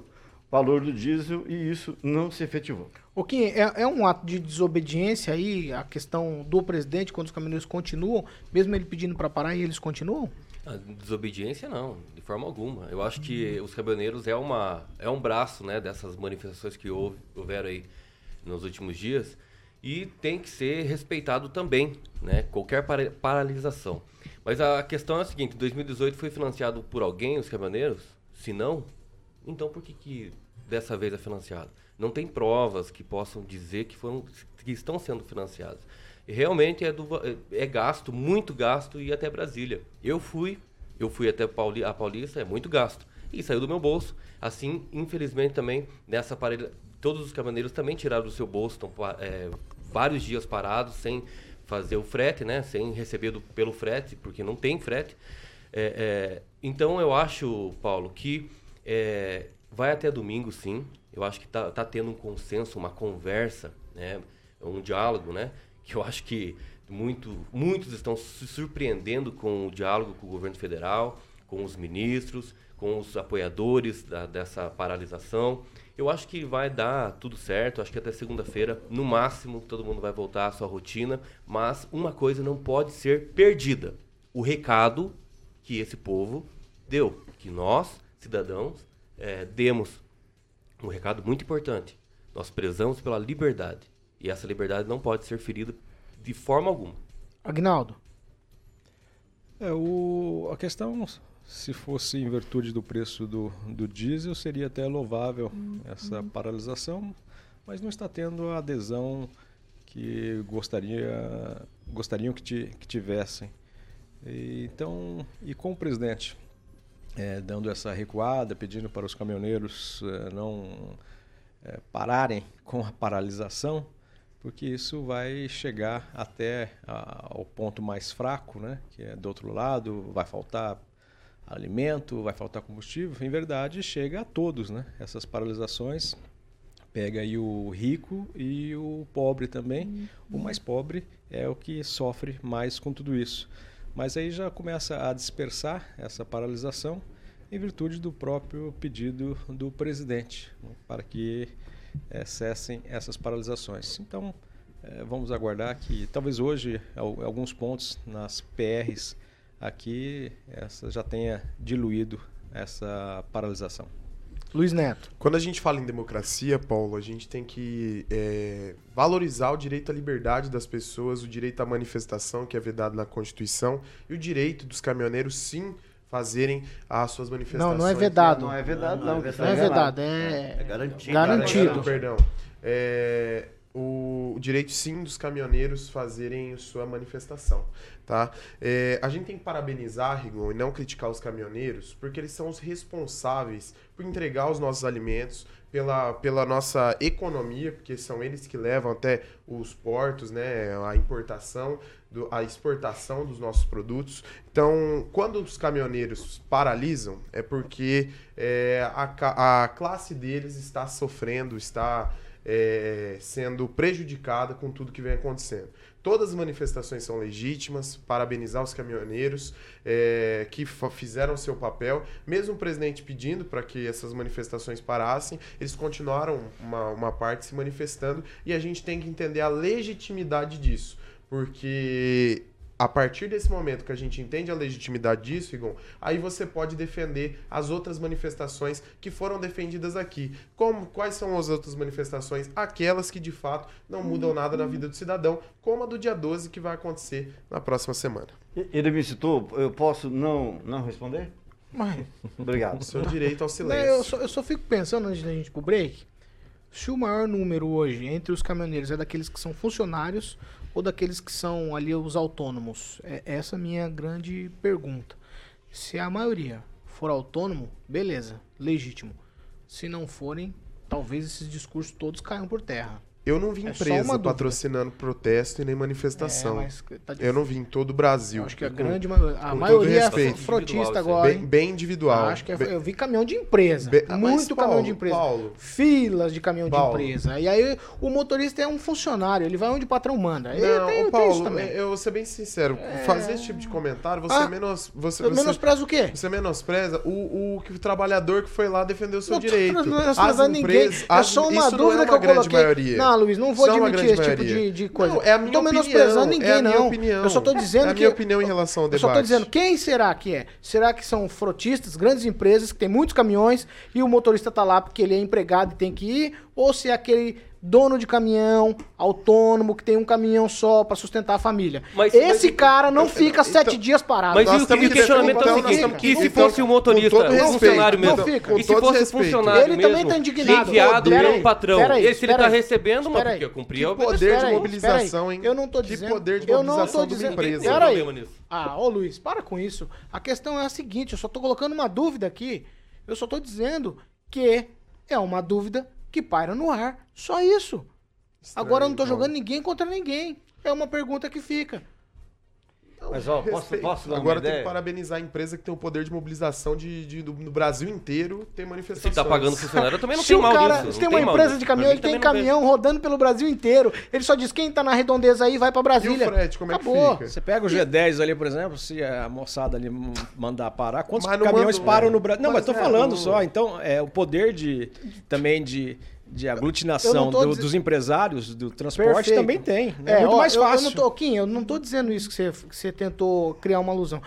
valor do diesel e isso não se efetivou. O que é, é, um ato de desobediência aí a questão do presidente quando os caminhoneiros continuam, mesmo ele pedindo para parar e eles continuam? A desobediência não, de forma alguma. Eu acho que os caminhoneiros é uma é um braço, né, dessas manifestações que houve, houveram aí nos últimos dias e tem que ser respeitado também, né, qualquer paralisação. Mas a questão é a seguinte, 2018 foi financiado por alguém os caminhoneiros? Se não, então por que, que dessa vez é financiado? Não tem provas que possam dizer que, foram, que estão sendo financiados. Realmente é, do, é gasto, muito gasto, e até Brasília. Eu fui, eu fui até Pauli, a Paulista, é muito gasto. E saiu do meu bolso. Assim, infelizmente, também, nessa todos os caminhoneiros também tiraram do seu bolso, estão é, vários dias parados, sem fazer o frete, né? Sem receber do, pelo frete, porque não tem frete. É, é, então eu acho, Paulo, que é, vai até domingo, sim. Eu acho que tá, tá tendo um consenso, uma conversa, né? um diálogo, né? Que eu acho que muito, muitos estão se surpreendendo com o diálogo com o governo federal, com os ministros, com os apoiadores da, dessa paralisação. Eu acho que vai dar tudo certo, acho que até segunda-feira, no máximo, todo mundo vai voltar à sua rotina, mas uma coisa não pode ser perdida: o recado que esse povo deu, que nós, cidadãos, é, demos um recado muito importante. Nós prezamos pela liberdade e essa liberdade não pode ser ferida de forma alguma. Agnaldo. É, o, a questão, se fosse em virtude do preço do, do diesel, seria até louvável essa paralisação, mas não está tendo a adesão que gostaria, gostariam que, ti- que tivessem. E, então, e com o presidente é, dando essa recuada, pedindo para os caminhoneiros é, não é, pararem com a paralisação, porque isso vai chegar até a- ao ponto mais fraco, né? que é do outro lado, vai faltar alimento, vai faltar combustível. Em verdade, chega a todos, né? essas paralisações. Pega aí o rico e o pobre também. O mais pobre é o que sofre mais com tudo isso. Mas aí já começa a dispersar essa paralisação em virtude do próprio pedido do presidente né, para que eh, cessem essas paralisações. Então, eh, vamos aguardar que talvez hoje al- alguns pontos nas PRs aqui essa já tenha diluído essa paralisação. Luiz Neto. Quando a gente fala em democracia, Paulo, a gente tem que é, valorizar o direito à liberdade das pessoas, o direito à manifestação, que é vedado na Constituição, e o direito dos caminhoneiros, sim, fazerem as suas manifestações. Não, não é vedado. Não é vedado, não. Não é vedado, é, É garantido. garantido. Perdão. É, o direito sim dos caminhoneiros fazerem sua manifestação, tá? É, a gente tem que parabenizar, Rigon, e não criticar os caminhoneiros, porque eles são os responsáveis por entregar os nossos alimentos, pela, pela nossa economia, porque são eles que levam até os portos, né, a importação, do- a exportação dos nossos produtos. Então, quando os caminhoneiros paralisam, é porque é, a, a classe deles está sofrendo, está é, sendo prejudicada com tudo que vem acontecendo. Todas as manifestações são legítimas, parabenizar os caminhoneiros é, que fizeram seu papel. Mesmo o presidente pedindo para que essas manifestações parassem, eles continuaram uma, uma parte se manifestando e a gente tem que entender a legitimidade disso. Porque a partir desse momento que a gente entende a legitimidade disso, Igon, aí você pode defender as outras manifestações que foram defendidas aqui. Como, quais são as outras manifestações? Aquelas que de fato não mudam nada na vida do cidadão, como a do dia 12 que vai acontecer na próxima semana. Ele me citou, eu posso não, não responder? Mas, Obrigado. Seu direito ao silêncio. eu, só, eu só fico pensando antes da gente ir pro break. Se o maior número hoje entre os caminhoneiros é daqueles que são funcionários ou daqueles que são ali os autônomos? É essa a minha grande pergunta. Se a maioria for autônomo, beleza, legítimo. Se não forem, talvez esses discursos todos caiam por terra. Eu não vi É empresa patrocinando protesto e nem manifestação. É, mas tá eu não vi em todo o Brasil. Eu acho que a Com- grande maioria, a maioria é frotista agora. Bem, bem individual. Acho que é- Bem- eu vi caminhão de empresa. Be- mas, muito caminhão Paulo, de empresa. Paulo. Filas de caminhão Paulo. de empresa. E aí o motorista é um funcionário, ele vai onde o patrão manda. E Não, tem, ô, tem isso Paulo, também. eu vou ser bem sincero. Fazer esse tipo de comentário, você Ah, menos. Você, Eu você, menosprezo o quê? você menospreza o, o, o trabalhador que foi lá defender o seu Não direito. menosprezando As ninguém. empresas- É só uma dúvida não é que eu coloquei. maioria. Não, Luiz, não vou é admitir esse tipo maioria. de, de coisa. Não, é a não minha tô menosprezando opinião, ninguém, é a minha não. opinião. Eu só tô dizendo É a que. minha opinião em relação ao Eu só tô debate. dizendo, quem será que é? Será que são frotistas, grandes empresas que tem muitos caminhões e o motorista tá lá porque ele é empregado e tem que ir? Ou se é aquele dono de caminhão, autônomo, que tem um caminhão só pra sustentar a família? Mas- Esse mas- cara não eu- fica então- sete dias parado. Mas Nós e o, e o que questionamento é o seguinte, que- e se então, fosse o com motorista, o respeito, funcionário não mesmo, fica, com e se fosse o respeito. funcionário Ele também mesmo, tá indignado. enviado pelo aí, patrão, pera aí, esse ele tá aí, recebendo, mas porque cumprir Que a poder de mobilização, hein? Eu não tô Que dizendo. poder de eu não mobilização tô de uma empresa. Pera aí. problema nisso. Ah, ô Luiz, para com isso. A questão é a seguinte, eu só tô colocando uma dúvida aqui. Eu só tô dizendo que é uma dúvida que paira no ar. Só isso. Agora eu não tô jogando ninguém contra ninguém. É uma pergunta que fica. Mas, ó, posso- posso dar uma Agora tem ideia? que parabenizar a empresa que tem o poder de mobilização de, de- do- Brasil inteiro ter manifestações. Se tá pagando funcionário, eu também não tenho o mal cara disso. se tem uma mal empresa disso. de caminhão, ele tem caminhão rodando pelo Brasil inteiro. Ele só diz quem tá na redondeza aí vai pra Brasília. E o frete, como é que Acabou. fica? Você pega o G10 ali, por exemplo, se a moçada ali mandar parar, quantos caminhões mandou, param no Brasil? Não, mas Mas tô é, falando do- só. Então, é o poder de também de, de Eu aglutinação do- diz- dos empresários do transporte Perfeito. também tem. né? É, muito ó, mais eu- fácil. Eu, não tô, Kim, eu não tô dizendo isso que você, que você tentou criar uma alusão.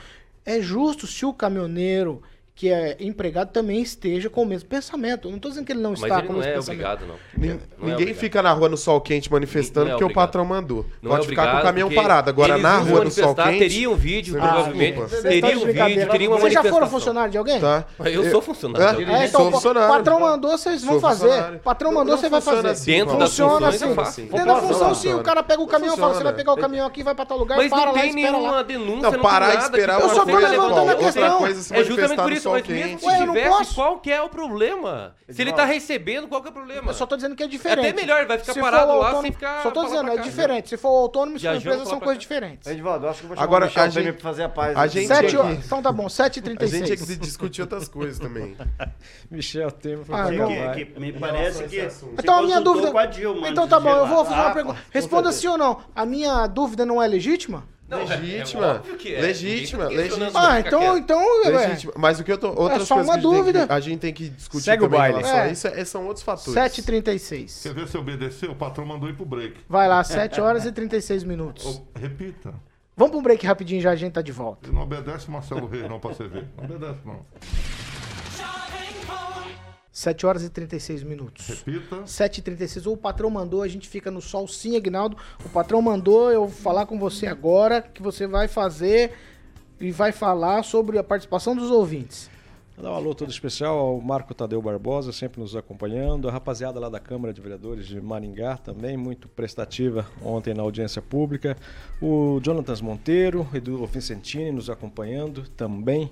É justo se o caminhoneiro que é empregado também esteja com o mesmo pensamento. Eu não tô dizendo que ele não Mas está ele com o não mesmo é pensamento. obrigado, não. Não é Ninguém obrigado. fica na rua no sol quente manifestando Não é porque o patrão mandou. Não Pode é ficar com o caminhão porque parado. Agora na rua no sol quente. teria um vídeo, provavelmente. Teria um vídeo, teria uma Vocês já foram funcionário de alguém? Tá? Eu sou funcionário. É, então, Sou o funcionário. patrão mandou, vocês vão fazer. Patrão Não- mandou, não você vai funciona fazer. assim, Dentro das funciona assim. Dentro da Não função, sim. O cara pega o caminhão e fala: você vai pegar o caminhão aqui, vai pra tal lugar, Mas para não lá, tem espera lá. nenhuma denúncia, Não, não, parar tem e nada esperar que uma Eu só tô coisa, levantando a questão. É justamente por no isso, mas mesmo se Ué, eu não tivesse, posso. qual que é o problema? Se ele tá recebendo, qual que é o problema? Eu só tô dizendo que é É diferente. até melhor, ele vai ficar Se parado lá autônomo- sem ficar Só tô dizendo, pra é cá. diferente. Se for autônomo e se for Viajando empresa, são pra coisas cá. diferentes. Edivaldo, eu acho que eu vou chamar Agora, o Michel a gente- Temer pra fazer a paz. a gente Sete aqui- horas. Então tá bom, A 7h36. gente tinha que discutir outras coisas também. Michel Temer foi Ah, pra não. Que- que me parece que. se Então a minha consultou dúvida. com a Dilma Então antes tá de bom, eu vou gelar. fazer uma Ah, pergunta. Responda sim ou não. A minha dúvida não é legítima? Não, é- Legítima. é óbvio que é. Legítima, tá legítima. Ah, então, então, ué, Legítima. Mas o que eu tô. Outras só coisas uma dúvida. que, a gente tem que discutir Segue o também baile. em relação É. isso é- são outros fatores. 7h36. Quer ver se obedecer? O patrão mandou ir pro break. Vai lá, 7 horas e 36 minutos. Ô, repita. Vamos pro break rapidinho já a gente tá de volta. Ele não obedece o Marcelo Reis, não, pra você ver. Não obedece, não. 7 horas e 36 minutos. Repita. 7h36. O patrão mandou, a gente fica no sol sim, Agnaldo. O patrão mandou eu vou falar com você agora que você vai fazer e vai falar sobre a participação dos ouvintes. Dar um alô todo especial ao Marco Tadeu Barbosa, sempre nos acompanhando. A rapaziada lá da Câmara de Vereadores de Maringá também, muito prestativa ontem na audiência pública. O Jonatas Monteiro, Edu Vicentini nos acompanhando também.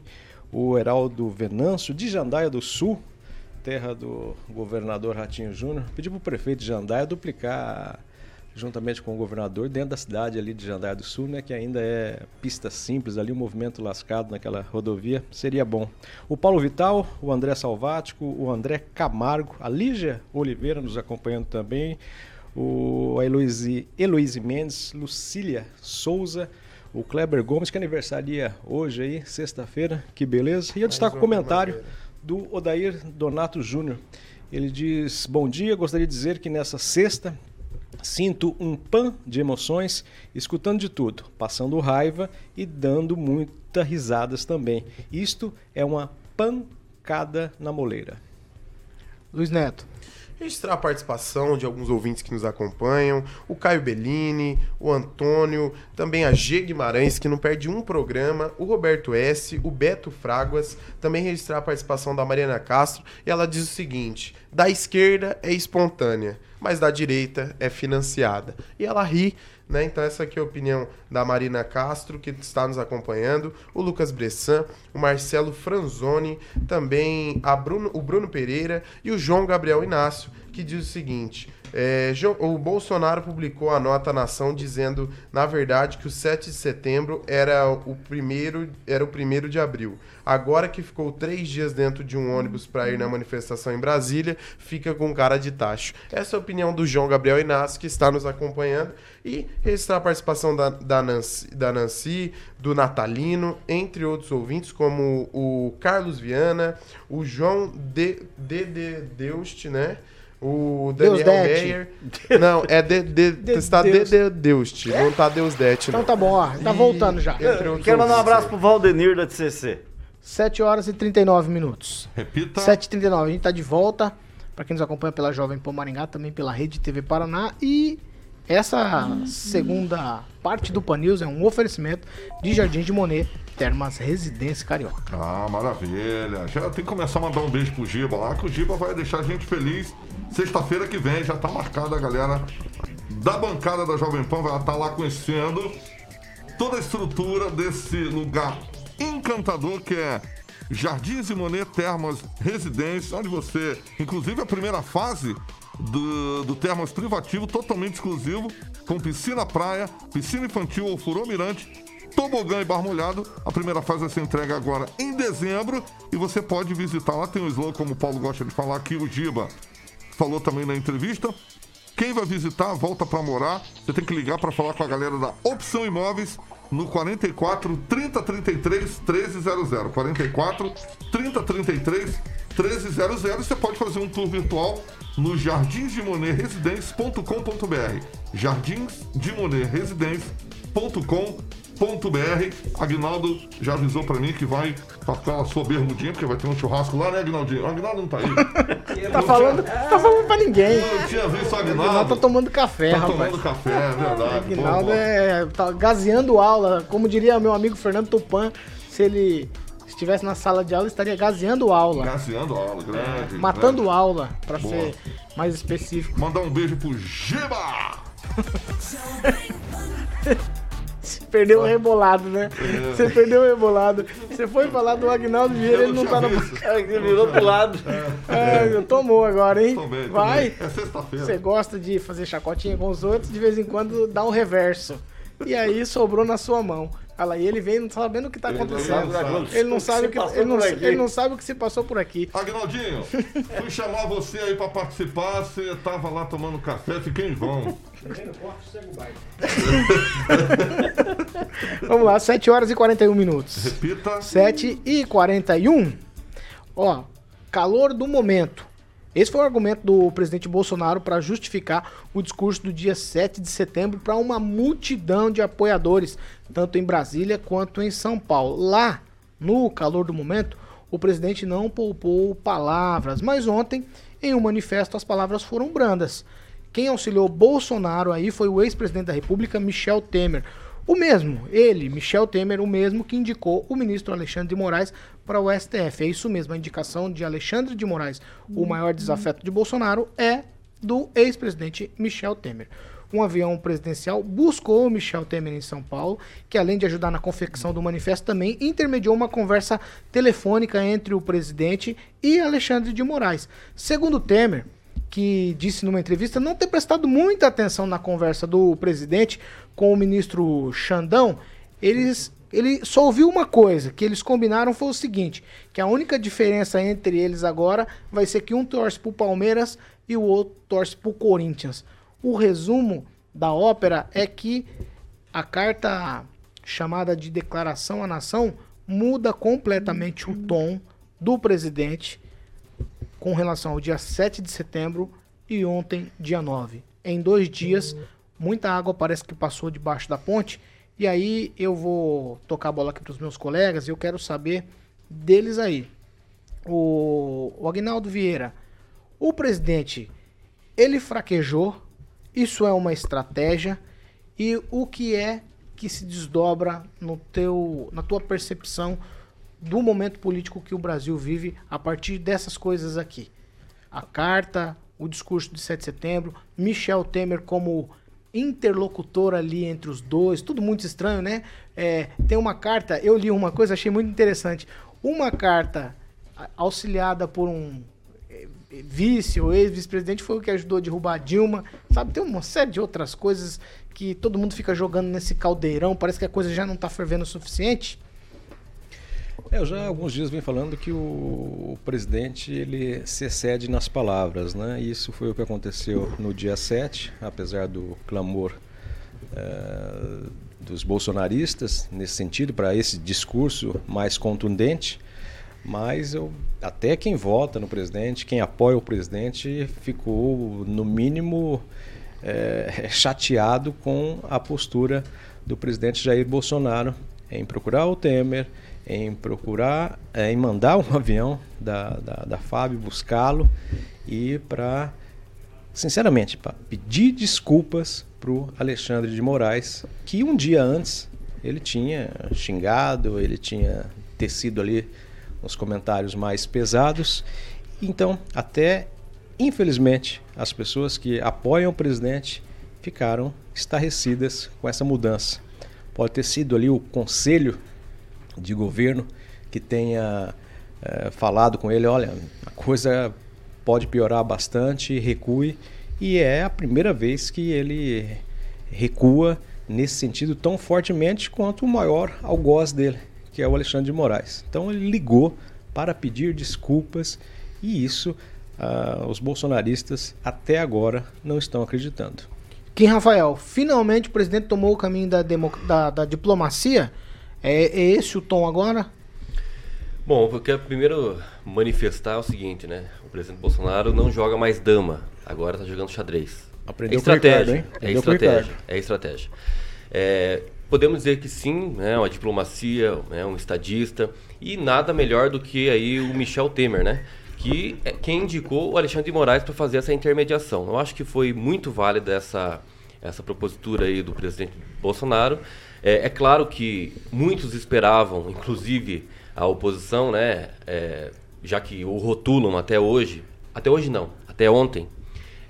O Heraldo Venâncio, de Jandaia do Sul, terra do governador Ratinho Júnior. Pedi para o prefeito de Jandaia duplicar juntamente com o governador, dentro da cidade ali de Jandaia do Sul, né, que ainda é pista simples ali, um movimento lascado naquela rodovia, seria bom. O Paulo Vital, o André Salvático, o André Camargo, a Lígia Oliveira nos acompanhando também, o a Heloíse, Heloíse Mendes, Lucília Souza, o Kleber Gomes, que aniversaria hoje aí, sexta-feira, que beleza. E eu destaco o comentário. Do Odair Donato Júnior. Ele diz: Bom dia, gostaria de dizer que nessa sexta sinto um pan de emoções, escutando de tudo, passando raiva e dando muitas risadas também. Isto é uma pancada na moleira. Luiz Neto. Registrar a participação de alguns ouvintes que nos acompanham, o Caio Bellini, o Antônio, também a G Guimarães, que não perde um programa, o Roberto S., o Beto Fraguas, também registrar a participação da Mariana Castro, e ela diz o seguinte: da esquerda é espontânea, mas da direita é financiada. E ela ri. Né? Então essa aqui é a opinião da Marina Castro, que está nos acompanhando, o Lucas Bressan, o Marcelo Franzoni, também a Bruno, o Bruno Pereira e o João Gabriel Inácio, que diz o seguinte: é, o Bolsonaro publicou a nota na ação dizendo, na verdade, que o 7 de setembro era o primeiro, era o primeiro de abril. Agora que ficou três dias dentro de um ônibus para ir na manifestação em Brasília, fica com cara de tacho. Essa é a opinião do João Gabriel Inácio, que está nos acompanhando. E registrar a participação da, da, Nancy, da Nancy, do Natalino, entre outros ouvintes, como o Carlos Viana, o João de, de, de Deuste, né? O Daniel Deusdete. Meyer. Não, é de, de, De- está de, Deus. de Deuste, não tá Deusdete, Então tá bom, ó. Tá E- voltando já. outros Quero mandar um abraço pro Valdenir da TCC. 7 horas e 39 minutos. Repita. 7h39, a gente tá de volta. Pra quem nos acompanha pela Jovem Pan Maringá, também pela Rede TV Paraná. E essa segunda parte do Pan News é um oferecimento de Jardim de Monet, Termas Residência Carioca. Ah, maravilha. Já tem que começar a mandar um beijo pro Giba lá, que o Giba vai deixar a gente feliz. Sexta-feira que vem já tá marcada a galera da bancada da Jovem Pan, vai estar lá conhecendo toda a estrutura desse lugar encantador que é Jardins e Monet Termas Residência, onde você, inclusive a primeira fase do, do Termas privativo, totalmente exclusivo, com piscina praia, piscina infantil ou furô mirante, Tobogã e Bar Molhado. A primeira fase vai ser entregue agora em dezembro e você pode visitar lá. Tem um slogan, como o Paulo gosta de falar aqui, o Giba falou também na entrevista. Quem vai visitar, volta para morar. Você tem que ligar para falar com a galera da Opção Imóveis no 44 30 33 1300. 44 30 33 1300. Você pode fazer um tour virtual no jardinsdemonerresidência.com.br. jardinsdemonerresidência.com.br. Agnaldo já avisou para mim que vai com aquela sua bermudinha, porque vai ter um churrasco lá, né, Agnaldinho? O Agnaldo não tá aí. Tá falando, tá falando pra ninguém. Não tinha visto o O Aguinaldo Agnaldo. tá tomando café, Tá rapaz. tomando café, é verdade. Aguinaldo Pô, pô. é. tá gazeando aula. Como diria meu amigo Fernando Tupan, se ele estivesse na sala de aula, estaria gazeando aula. Gaseando a aula, grande. Matando grande. aula, pra Boa. ser mais específico. Mandar um beijo pro Giba! Você perdeu o rebolado, né? É. Você perdeu o rebolado. Você foi falar do Agnaldo Vieira, ele não tá na. É, que virou pro lado. É, tomou agora, hein? Tomei, tomei. Vai. É sexta-feira. Você gosta de fazer chacotinha com os outros, de vez em quando dá um reverso. E aí sobrou na sua mão. Lá, e ele vem não sabendo o que tá não acontecendo. Ele não O sabe o que, ele não, ele não sabe o que se passou por aqui. Agnaldinho, fui chamar você aí pra participar, você tava lá tomando café, fiquei em vão. Vamos lá, 7 horas e 41 minutos. Repita. 7 e 41. Ó, calor do momento. Esse foi o argumento do presidente Bolsonaro para justificar o discurso do dia 7 de setembro para uma multidão de apoiadores, tanto em Brasília quanto em São Paulo. Lá, no calor do momento, o presidente não poupou palavras, mas ontem, em um manifesto, as palavras foram brandas. Quem auxiliou Bolsonaro aí foi o ex-presidente da República, Michel Temer. O mesmo, ele, Michel Temer, o mesmo que indicou o ministro Alexandre de Moraes para o STF. É isso mesmo, a indicação de Alexandre de Moraes, o maior desafeto de Bolsonaro, é do ex-presidente Michel Temer. Um avião presidencial buscou Michel Temer em São Paulo, que além de ajudar na confecção do manifesto, também intermediou uma conversa telefônica entre o presidente e Alexandre de Moraes. Segundo Temer, que disse numa entrevista não ter prestado muita atenção na conversa do presidente com o ministro Xandão, eles, ele só ouviu uma coisa, que eles combinaram foi o seguinte, que a única diferença entre eles agora vai ser que um torce pro Palmeiras e o outro torce pro Corinthians. O resumo da ópera é que a carta chamada de declaração à nação muda completamente o tom do presidente com relação ao dia 7 de setembro e ontem, dia 9. Em dois dias, muita água parece que passou debaixo da ponte. E aí eu vou tocar a bola aqui para os meus colegas e eu quero saber deles aí. O, o Agnaldo Vieira, o presidente, ele fraquejou, isso é uma estratégia. E o que é que se desdobra no teu, na tua percepção do momento político que o Brasil vive a partir dessas coisas aqui. A carta, o discurso de 7 de setembro, Michel Temer como interlocutor ali entre os dois, tudo muito estranho, né? É, tem uma carta, eu li uma coisa, achei muito interessante. Uma carta auxiliada por um eh, vice ou ex-vice-presidente foi o que ajudou a derrubar a Dilma, sabe? Tem uma série de outras coisas que todo mundo fica jogando nesse caldeirão, parece que a coisa já não tá fervendo o suficiente. É, eu já há alguns dias venho falando que o, o presidente ele se excede nas palavras, né? Isso foi o que aconteceu no dia 7, apesar do clamor eh, dos bolsonaristas nesse sentido, para esse discurso mais contundente. Mas eu, até quem vota no presidente, quem apoia o presidente, ficou, no mínimo, eh, chateado com a postura do presidente Jair Bolsonaro em procurar o Temer, em procurar, eh, em mandar um avião da, da, da FAB buscá-lo e para, sinceramente, para pedir desculpas para o Alexandre de Moraes, que um dia antes ele tinha xingado, ele tinha tecido ali uns comentários mais pesados. Então, até infelizmente, as pessoas que apoiam o presidente ficaram estarrecidas com essa mudança. Pode ter sido ali o conselho de governo que tenha eh, falado com ele, olha, a coisa pode piorar bastante, recue, e é a primeira vez que ele recua nesse sentido tão fortemente quanto o maior algoz dele, que é o Alexandre de Moraes. Então ele ligou para pedir desculpas e isso ah, os bolsonaristas até agora não estão acreditando. Kim Rafael, finalmente o presidente tomou o caminho da, da- da diplomacia. É, é esse o tom agora? Bom, eu quero primeiro manifestar o seguinte, né? O presidente Bolsonaro não joga mais dama, agora está jogando xadrez. Aprendeu é Ricardo, estratégia, hein? é estratégia, Ricardo. é estratégia. É, podemos dizer que sim, né? Uma diplomacia, né, um estadista e nada melhor do que aí o Michel Temer, né? Que é quem indicou o Alexandre de Moraes para fazer essa intermediação. Eu acho que foi muito válida essa essa propositura aí do presidente Bolsonaro. É, é claro que muitos esperavam, inclusive a oposição, né? é, já que o rotulam até hoje, até hoje não, até ontem,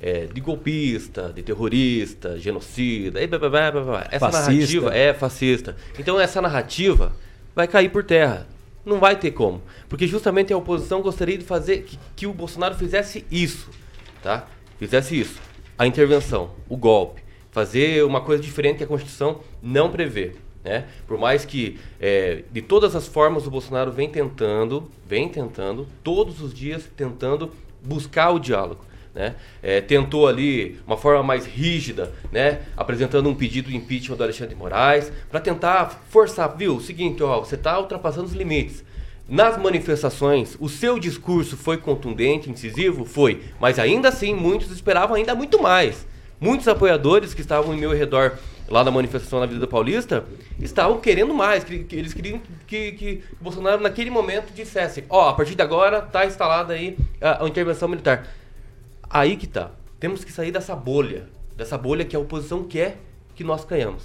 é, de golpista, de terrorista, genocida, e blá, blá, blá, blá, essa Fascista. narrativa é fascista. Então essa narrativa vai cair por terra. Não vai ter como. Porque justamente a oposição gostaria de fazer que, que o Bolsonaro fizesse isso, tá? Fizesse isso. A intervenção, o golpe. Fazer uma coisa diferente que a Constituição não prevê. Né? Por mais que, é, de todas as formas, o Bolsonaro vem tentando, vem tentando, todos os dias tentando buscar o diálogo. Né? É, tentou ali uma forma mais rígida, né? apresentando um pedido de impeachment do Alexandre de Moraes, para tentar forçar, viu? O seguinte, ó, você está ultrapassando os limites. Nas manifestações, o seu discurso foi contundente, incisivo? Foi. Mas ainda assim, muitos esperavam ainda muito mais. Muitos apoiadores que estavam em meu redor lá na manifestação na Avenida Paulista estavam querendo mais. que- que Eles queriam que, que Bolsonaro, naquele momento, dissesse: Ó, a partir de agora está instalada aí a, a intervenção militar. Aí que tá. Temos que sair dessa bolha. Dessa bolha que a oposição quer que nós caiamos.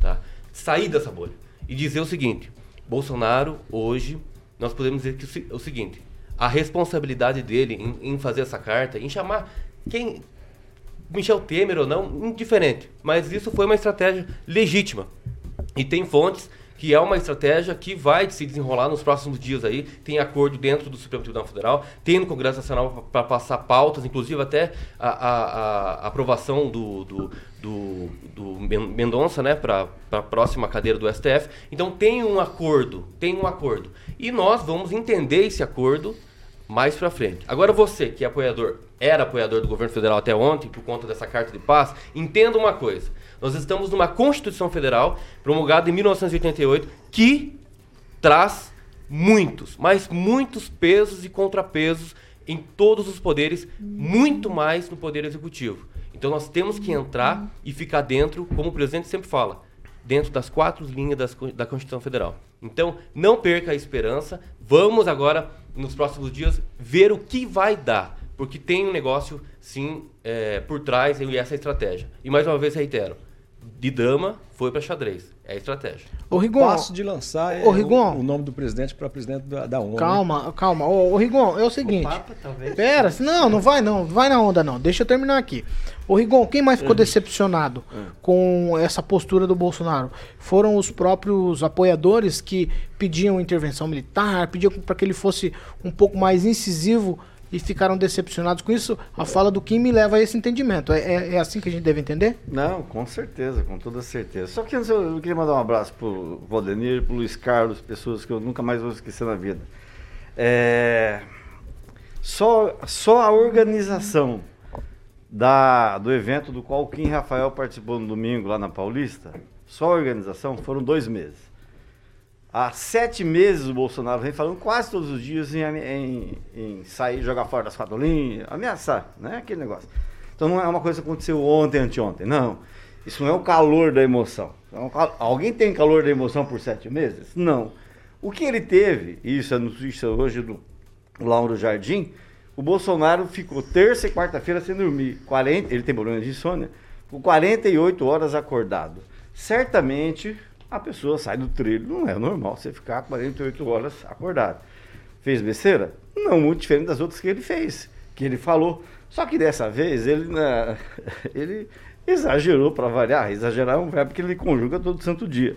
Tá? Sair dessa bolha. E dizer o seguinte: Bolsonaro, hoje, nós podemos dizer que o seguinte: a responsabilidade dele em, em fazer essa carta, em chamar quem. Michel Temer ou não, indiferente. Mas isso foi uma estratégia legítima. E tem fontes que é uma estratégia que vai se desenrolar nos próximos dias aí. Tem acordo dentro do Supremo Tribunal Federal, tem no Congresso Nacional para passar pautas, inclusive até a, a- a- aprovação do, do, do, do Men- Mendonça, né, para a próxima cadeira do STF. Então tem um acordo, tem um acordo. E nós vamos entender esse acordo mais pra frente. Agora você, que é apoiador, era apoiador do governo federal até ontem, por conta dessa carta de paz, entenda uma coisa. Nós estamos numa Constituição Federal, promulgada em 1988, que traz muitos, mas muitos pesos e contrapesos em todos os poderes, muito mais no poder executivo. Então nós temos que entrar e ficar dentro, como o presidente sempre fala, dentro das quatro linhas das da Constituição Federal. Então, não perca a esperança. Vamos agora, nos próximos dias, ver o que vai dar. Porque tem um negócio, sim, é, por trás e essa estratégia. E mais uma vez reitero: de dama foi para xadrez. É a estratégia. Ô, O Rigon, passo de lançar é o, Rigon. o nome do presidente para presidente da, da ONU. né? Calma, calma. Ô, ô, Rigon, é o seguinte. Papa, talvez. Pera, não, não vai não vai na onda não. Deixa eu terminar aqui. Ô Rigon, quem mais ficou decepcionado com essa postura do Bolsonaro? Foram os próprios apoiadores que pediam intervenção militar, pediam para que ele fosse um pouco mais incisivo e ficaram decepcionados com isso. A fala do Kim me leva a esse entendimento. É, é- é assim que a gente deve entender? Não, com certeza, com toda certeza. Só que antes eu, eu queria mandar um abraço pro Valdenir, pro Luiz Carlos, pessoas que eu nunca mais vou esquecer na vida. É, só, só a organização da, do evento do qual o Kim Rafael participou no domingo lá na Paulista, só a organização foram dois meses. Há sete meses o Bolsonaro vem falando quase todos os dias em, em- em sair, jogar fora das quatro linhas, ameaçar, né? Aquele negócio. Então não é uma coisa que aconteceu ontem, anteontem, não. Isso não é o calor da emoção. É Alguém tem calor da emoção por sete meses? Não. O que ele teve, e isso é notícia hoje do Lauro Jardim, o Bolsonaro ficou terça e quarta-feira sem dormir. 40, ele tem problema de insônia, com 48 horas acordado. Certamente a pessoa sai do trilho, não é normal você ficar 48 horas acordado. Fez besteira? Não muito diferente das outras que ele fez, que ele falou. Só que dessa vez ele, né, ele exagerou para variar. Exagerar é um verbo que ele conjuga todo santo dia.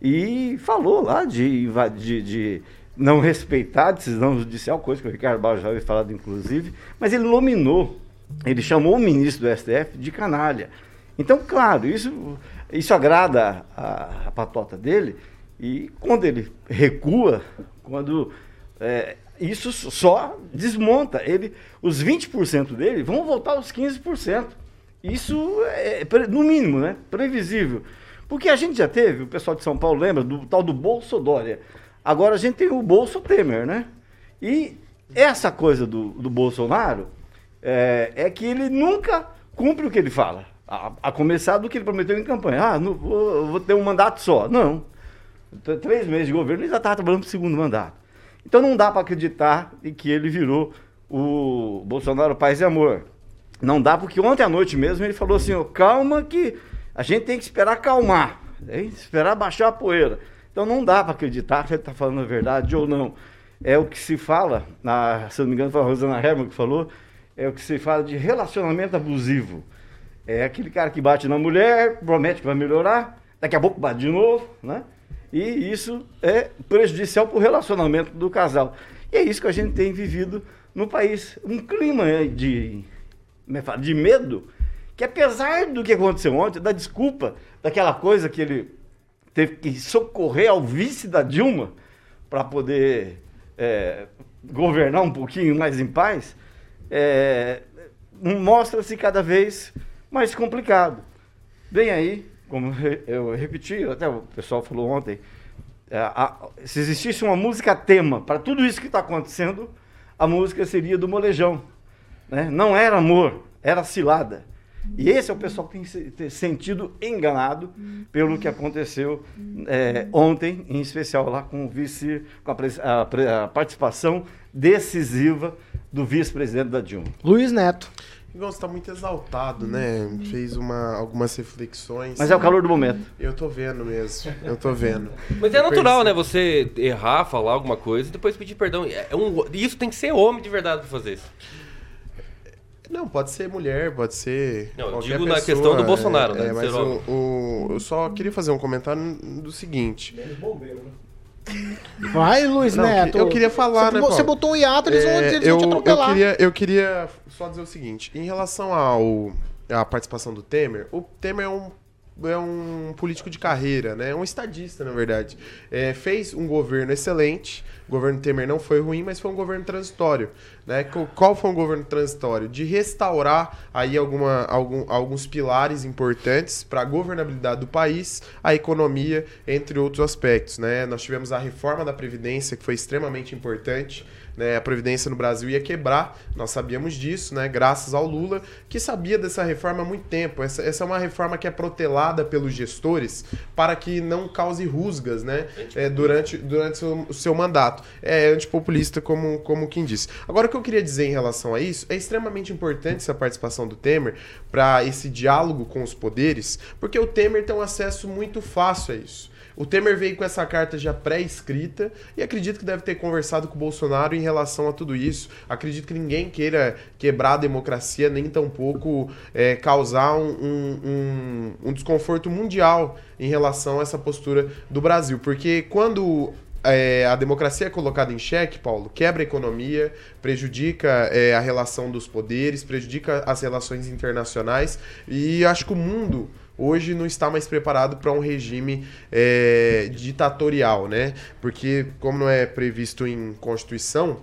E falou lá de, inva- de, de não respeitar a decisão judicial, coisa que o Ricardo Barros já havia falado, inclusive, mas ele nominou, ele chamou o ministro do STF de canalha. Então, claro, isso Isso agrada a, a patota dele e quando ele recua, quando é, isso só desmonta ele, os 20% dele vão voltar aos 15%. Isso é, no mínimo, né? Previsível. Porque a gente já teve, o pessoal de São Paulo lembra do tal do Bolso Dória. Agora a gente tem o Bolso Temer, né? E essa coisa do, do Bolsonaro é, é que ele nunca cumpre o que ele fala. A, a começar do que ele prometeu em campanha. Ah, não, vou, vou ter um mandato só. Não. Três meses de governo ele já estava trabalhando para o segundo mandato. Então não dá para acreditar em que ele virou o Bolsonaro Paz e Amor. Não dá, porque ontem à noite mesmo ele falou assim: ó, calma que a gente tem que esperar acalmar, hein? esperar baixar a poeira. Então não dá para acreditar que ele está falando a verdade ou não. É o que se fala, na, se eu não me engano foi a Rosana Herman que falou, é o que se fala de relacionamento abusivo. É aquele cara que bate na mulher, promete que vai melhorar, daqui a pouco bate de novo, né? E isso é prejudicial para o relacionamento do casal. E é isso que a gente tem vivido no país. Um clima de, é de medo, que apesar do que aconteceu ontem, da desculpa, daquela coisa que ele teve que socorrer ao vice da Dilma para poder é, governar um pouquinho mais em paz, é, mostra-se cada vez mais complicado. Bem aí, como eu repeti, até o pessoal falou ontem, é, a- se existisse uma música tema para tudo isso que está acontecendo, a música seria do Molejão. né? Não era amor, era cilada. E esse é o pessoal que tem se ter sentido enganado pelo que aconteceu é, ontem, em especial lá com o vice, com a, a participação decisiva do vice-presidente da Dilma. Luiz Neto. Igor, você tá muito exaltado, né? Fez uma, algumas reflexões. Mas é o calor do momento. Eu tô vendo mesmo. Eu tô vendo. Mas é Eu natural, percebo. né? Você errar, falar alguma coisa e depois pedir perdão. É um, isso tem que ser homem de verdade pra fazer isso. Não, pode ser mulher, pode ser. Não, eu digo na pessoa, questão do Bolsonaro, é, né, É, mas o, o- eu só queria fazer um comentário do seguinte. Vai, Luiz Não, Neto. Eu queria falar, você, né, Você botou um hiato, eles vão, É, eles eu, vão te eu atropelar. queria, eu queria só dizer o seguinte: em relação ao à participação do Temer, o Temer é um é um político de carreira, né? Um estadista, na verdade. É, fez um governo excelente. O governo Temer não foi ruim, mas foi um governo transitório. Né? Qual foi um governo transitório? De restaurar aí alguma, algum- alguns pilares importantes para a governabilidade do país, a economia, entre outros aspectos. Né? Nós tivemos a reforma da Previdência, que foi extremamente importante. Né? A Previdência no Brasil ia quebrar, nós sabíamos disso, né? graças ao Lula, que sabia dessa reforma há muito tempo. Essa, essa é uma reforma que é protelada pelos gestores para que não cause rusgas né? É, durante, durante seu, o seu mandato. É antipopulista, como, como quem disse. Agora, o que eu queria dizer em relação a isso, é extremamente importante essa participação do Temer para esse diálogo com os poderes, porque o Temer tem um acesso muito fácil a isso. O Temer veio com essa carta já pré-escrita e acredito que deve ter conversado com o Bolsonaro em relação a tudo isso. Acredito que ninguém queira quebrar a democracia, nem tampouco é, causar um, um- um- desconforto mundial em relação a essa postura do Brasil. Porque quando é, a democracia é colocada em xeque, Paulo, quebra a economia, prejudica é, a relação dos poderes, prejudica as relações internacionais e acho que o mundo hoje não está mais preparado para um regime é, ditatorial, né? Porque como não é previsto em Constituição,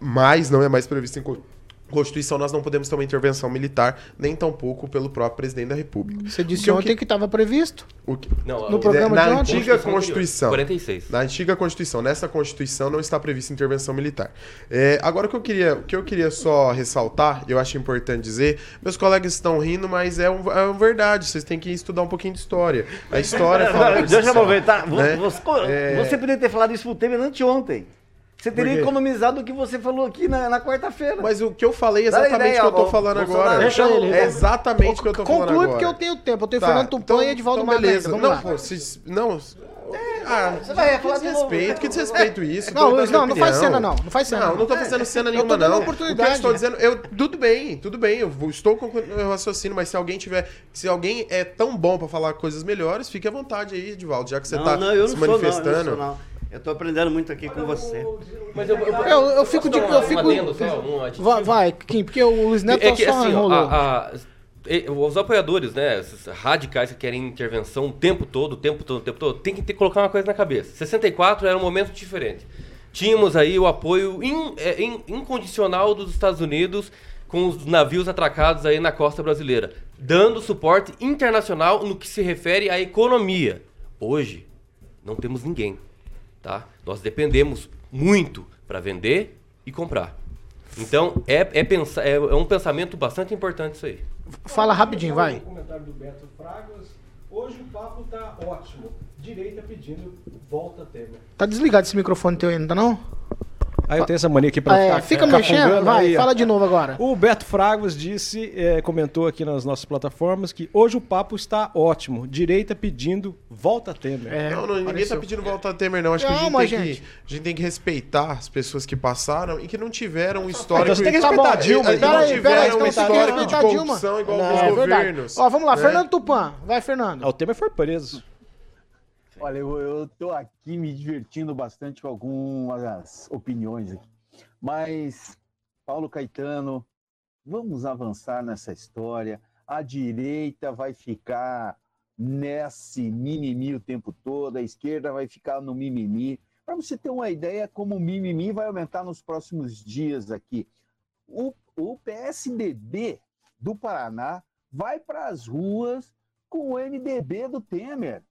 mas não é mais previsto em Constituição, nós não podemos ter uma intervenção militar, nem tampouco pelo próprio presidente da República. Você disse O que ontem que estava previsto. o que- Não, No o- programa na de ontem? antiga Constituição Constituição. 46. Na antiga Constituição. Nessa Constituição não está prevista intervenção militar. É, agora, o que, eu queria, o que eu queria só ressaltar, eu acho importante dizer, meus colegas estão rindo, mas é, um, é uma verdade. Vocês têm que estudar um pouquinho de história. A história fala Deixa eu aproveitar. Vo- né? Você, É, você poderia ter falado isso pro Temer anteontem. Você teria economizado o que você falou aqui na, na quarta-feira. Mas o que eu falei é Dá exatamente ideia, o que eu tô falando Bolsonaro, agora. deixa ele, É exatamente o que eu tô falando Conclui agora. porque eu tenho tempo. Eu tenho Tá, Fernando Tupan então- e Edivaldo então beleza. Vamos Não, lá. pô, vocês... Não... Ah, Você vai que falar de novo. desrespeito, que desrespeito isso. Não, Luiz, não, não faz cena não, não faz cena Não, não. não tô fazendo cena Eu tô nenhuma, dando não. oportunidade. O que eu estou dizendo, eu, tudo bem, tudo bem, eu vou- estou concluindo meu raciocínio, mas se alguém tiver, se alguém é tão bom pra falar coisas melhores, fique à vontade aí, Edivaldo, já que você não, tá não, eu se não sou, não, eu manifestando. não sou, não. Eu tô aprendendo muito aqui com você. Mas eu, eu, Eu, eu fico de. Eu fico. adendo só, um aditivo? Vai, vai, Kim, porque o Luiz Neto É que só assim, ó, a- a- os apoiadores, né, esses radicais que querem intervenção o tempo todo, o tempo todo, o tempo todo, tem que ter, colocar uma coisa na cabeça. 64 era um momento diferente. Tínhamos aí o apoio in- é, in- incondicional dos Estados Unidos com os navios atracados aí na costa brasileira, dando suporte internacional no que se refere à economia. Hoje, não temos ninguém, tá? Nós dependemos muito para vender e comprar. Então, é, é, pensa- é- é um pensamento bastante importante isso aí. Fala rapidinho, vai. Um comentário do Beto Fragas. Hoje o papo tá ótimo. Direita pedindo volta Temer. Tá desligado esse microfone teu ainda, não? Aí eu tenho essa mania aqui pra É, ficar fica mexendo, vai, aí, fala de novo agora. O Beto Fragas disse, é, comentou aqui nas nossas plataformas que hoje o papo está ótimo. Direita pedindo volta Temer. É, não, não, ninguém apareceu. tá pedindo volta a Temer, não. Acho que, a Não, gente, mas, tem gente- que a gente tem que respeitar as pessoas que passaram e que não tiveram um então histórico. você tem que Tá respeitar bom, a Dilma, então. não tiveram um então quer histórico de respeitar a Dilma? corrupção igual Não, os é governos. Ó, vamos lá, né? Fernando Tupan. Vai, Fernando. Ah, o Temer foi preso. Olha, eu, eu tô aqui me divertindo bastante com algumas opiniões aqui. Mas, Paulo Caetano, vamos avançar nessa história. A direita vai ficar nesse mimimi o tempo todo, a esquerda vai ficar no mimimi. Para você ter uma ideia como o mimimi vai aumentar nos próximos dias aqui. O, o PSDB do Paraná vai para as ruas com o MDB do Temer.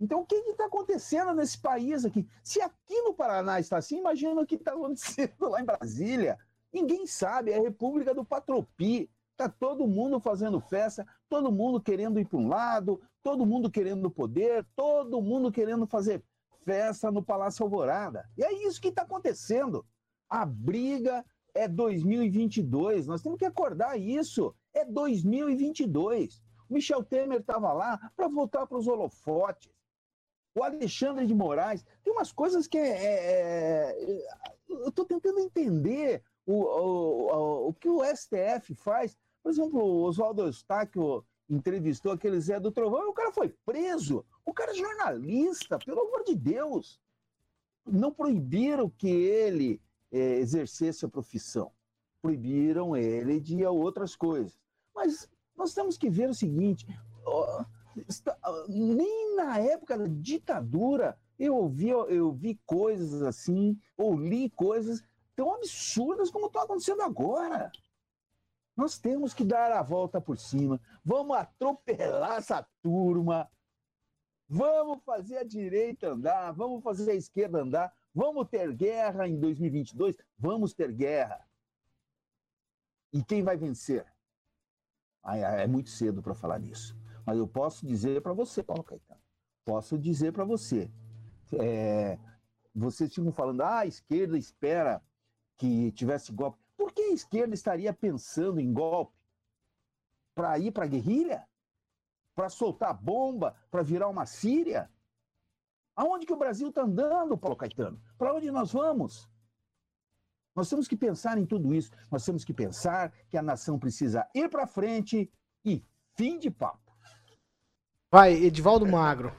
Então, o que está acontecendo nesse país aqui? Se aqui no Paraná está assim, imagina o que está acontecendo lá em Brasília. Ninguém sabe, é a República do Patropi. Está todo mundo fazendo festa, todo mundo querendo ir para um lado, todo mundo querendo poder, todo mundo querendo fazer festa no Palácio Alvorada. E é isso que está acontecendo. A briga é 2022, nós temos que acordar isso. É 2022. O Michel Temer estava lá para voltar para os holofotes. O Alexandre de Moraes. Tem umas coisas que é, é- é- eu estou tentando entender o, o, o, o que o STF faz. Por exemplo, o Oswaldo Eustáquio entrevistou aquele Zé do Trovão e o cara foi preso. O cara é jornalista, pelo amor de Deus. Não proibiram que ele eh, exercesse a profissão. Proibiram ele de outras coisas. Mas nós temos que ver o seguinte: nem na época da ditadura eu ouvi, eu vi coisas assim, ou li coisas tão absurdas como estão acontecendo agora. Nós temos que dar a volta por cima. Vamos atropelar essa turma. Vamos fazer a direita andar. Vamos fazer a esquerda andar. Vamos ter guerra em 2022. Vamos ter guerra. E quem vai vencer? É muito cedo para falar nisso. Mas eu posso dizer para você, Paulo Caetano. Posso dizer para você. É, vocês ficam falando, ah, a esquerda espera que tivesse golpe. Por que a esquerda estaria pensando em golpe? Para ir para a guerrilha? Para soltar bomba? Para virar uma Síria? Aonde que o Brasil está andando, Paulo Caetano? Para onde nós vamos? Nós temos que pensar em tudo isso. Nós temos que pensar que a nação precisa ir para frente e fim de papo. Vai, Edivaldo Magro.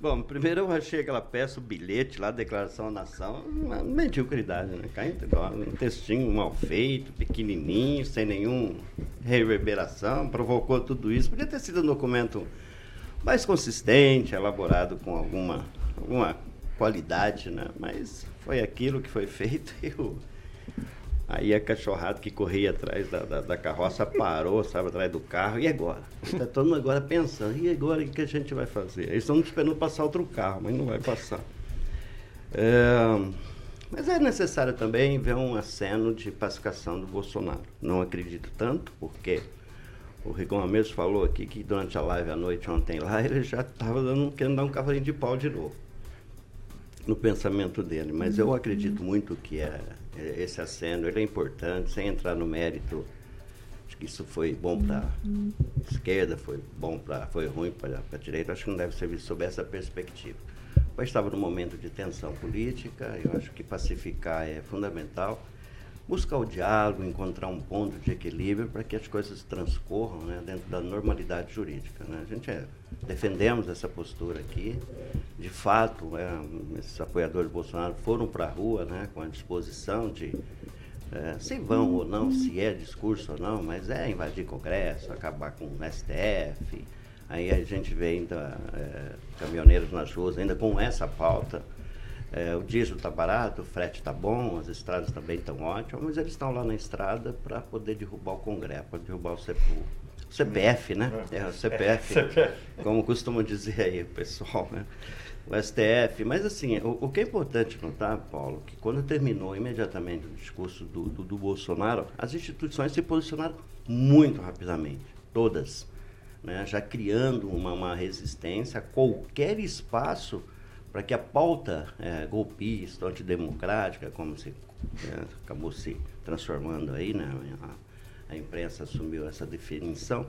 Bom, primeiro eu achei aquela peça, o bilhete lá, Declaração à Nação, uma mediocridade, né? Cai um textinho mal feito, pequenininho, sem nenhum reverberação, provocou tudo isso. Podia ter sido um documento mais consistente, elaborado com alguma, alguma qualidade, né? Mas foi aquilo que foi feito e o... Aí a cachorrada que corria atrás da, da, da carroça parou, sabe, atrás do carro. E agora? Está todo mundo agora pensando, e agora o que a gente vai fazer? Eles estão esperando passar outro carro, mas não vai passar. É, mas é necessário também ver um aceno de pacificação do Bolsonaro. Não acredito tanto, porque o Rigon mesmo falou aqui que durante a live à noite ontem lá, ele já estava querendo dar um cavalinho de pau de novo no pensamento dele, mas eu acredito muito que é, é esse aceno ele é importante, sem entrar no mérito. Acho que isso foi bom para esquerda, foi bom para, foi ruim para a direita. Acho que não deve ser visto sob essa perspectiva. País estava num momento de tensão política. Eu acho que pacificar é fundamental. Buscar o diálogo, encontrar um ponto de equilíbrio para que as coisas transcorram né, dentro da normalidade jurídica. Né? A gente é, defendemos essa postura aqui. De fato, é, esses apoiadores do Bolsonaro foram para a rua né, com a disposição de, é, se vão ou não, se é discurso ou não, mas é invadir Congresso, acabar com o STF. Aí a gente vê ainda é, caminhoneiros nas ruas ainda com essa pauta. É, o diesel está barato, o frete está bom, as estradas também estão ótimas, mas eles estão lá na estrada para poder derrubar o Congresso, para derrubar o, CPF, né? É, o CPF, como costuma dizer aí o pessoal, né? O STF. Mas assim, o, o que é importante notar, Paulo, que quando terminou imediatamente o discurso do, do, do Bolsonaro, as instituições se posicionaram muito rapidamente, todas, né? já criando uma, uma resistência a qualquer espaço para que a pauta é, golpista, antidemocrática, como se é, acabou se transformando aí, né? A, a imprensa assumiu essa definição,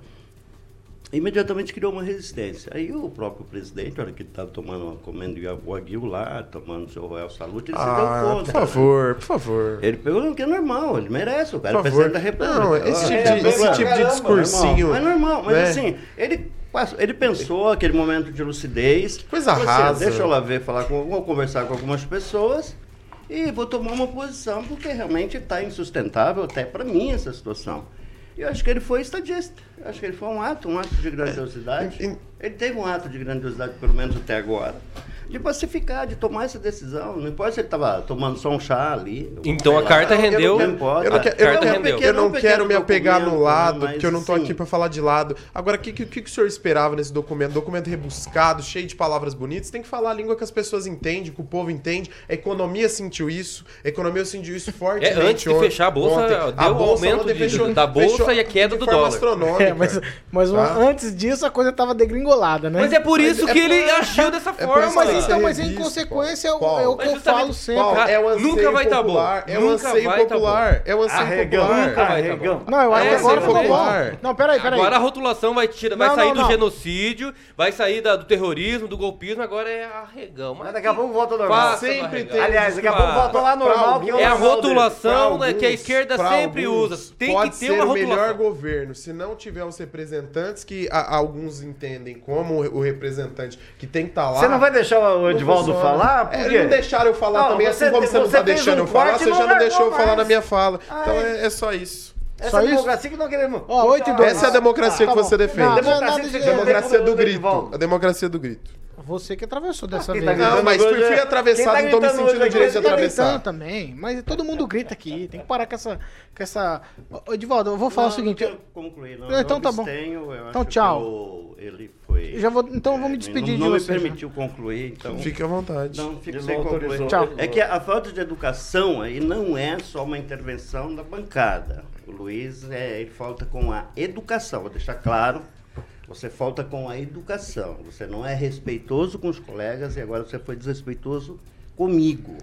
imediatamente criou uma resistência. Aí o próprio presidente, a hora que estava tomando uma comendo de aguil lá, tomando seu Royal Salute, ele Ah, se deu conta. por favor, por favor. Ele pegou o que é normal, ele merece, o cara é presidente da República. Não, esse Ó, tipo é de- esse tipo de Caramba, discursinho. É normal, mas né? assim, ele, ele pensou aquele momento de lucidez. Coisa falou assim, rasa. Deixa eu lá ver, falar com, vou conversar com algumas pessoas e vou tomar uma posição, porque realmente está insustentável até para mim essa situação. E eu acho que ele foi estadista. Eu acho que ele foi um ato, um ato de grandiosidade. Ele teve um ato de grandiosidade, pelo menos até agora, de pacificar, de tomar essa decisão. Não importa se ele estava tomando só um chá ali. Então a carta eu não- rendeu- não importa. Eu não, A quero, eu não eu não quero me apegar no lado, porque eu não tô assim, aqui para falar de lado. Agora, o que, que, que o senhor esperava nesse documento? Documento rebuscado, cheio de palavras bonitas. Tem que falar a língua que as pessoas entendem, que o povo entende. A economia sentiu isso. A economia sentiu isso fortemente. É, antes de fechar a bolsa, ontem. deu o aumento de- da bolsa e a queda do dólar. astronômica. É, mas, mas Tá? antes disso a coisa tava degringolada, né? Mas é por isso é que ele agiu dessa é forma. Mas então, você mas em consequência é o- é o Mas que eu falo sempre. Paulo, é o Nunca vai tá bom. popular. É o Nunca anseio tá popular. É o anseio Arregão, popular. Nunca vai tá bom. Não, eu acho É, que agora ficou bom. Não, peraí, peraí. Agora a rotulação vai, tirar, vai Não, sair não, do não. genocídio, vai sair da- do terrorismo, do golpismo, agora é arregão. Mas daqui a pouco volta ao normal. Faça Sempre tem- Aliás, daqui a pouco volta lá normal, que é É a rotulação né, que a esquerda sempre usa. Tem que ter uma o melhor rotulação. governo se não tiver os representantes que alguns entendem como o representante que tem que estar lá. Você não vai deixar o Edivaldo funciona. falar? Por É, não deixaram eu falar Não, também, você assim como tem- você não você tá deixando um eu falar, você já não deixou eu falar na minha fala. Ai. Então é, é só isso. Essa Só isso? democracia que não queremos. Ó, oito e Ah, dois. Essa é a democracia Tá que você defende. Não, Democracia de- você Democracia do do grito. A democracia do grito. Você que atravessou dessa quem vez. tá né? Não, mas fui, hoje fui é- atravessado, tá não tô me sentindo o direito de é Tá atravessar. também, mas todo mundo grita aqui. Tem que parar com essa. Com essa... Ô, Edivaldo, eu vou falar Não, o seguinte. não quero concluir, não. Então tá bom. abstenho, Então acho tchau. que o- ele foi. Já vou- então eu vou me é, despedir não, de não você, me já. permitiu concluir, então. Fique à vontade. Não, fico Ele sem não concluir. Tchau. É que a falta de educação aí não é só uma intervenção da bancada. O Luiz, é, ele falta com a educação, vou deixar claro. Você falta com a educação. Você não é respeitoso com os colegas e agora você foi desrespeitoso comigo.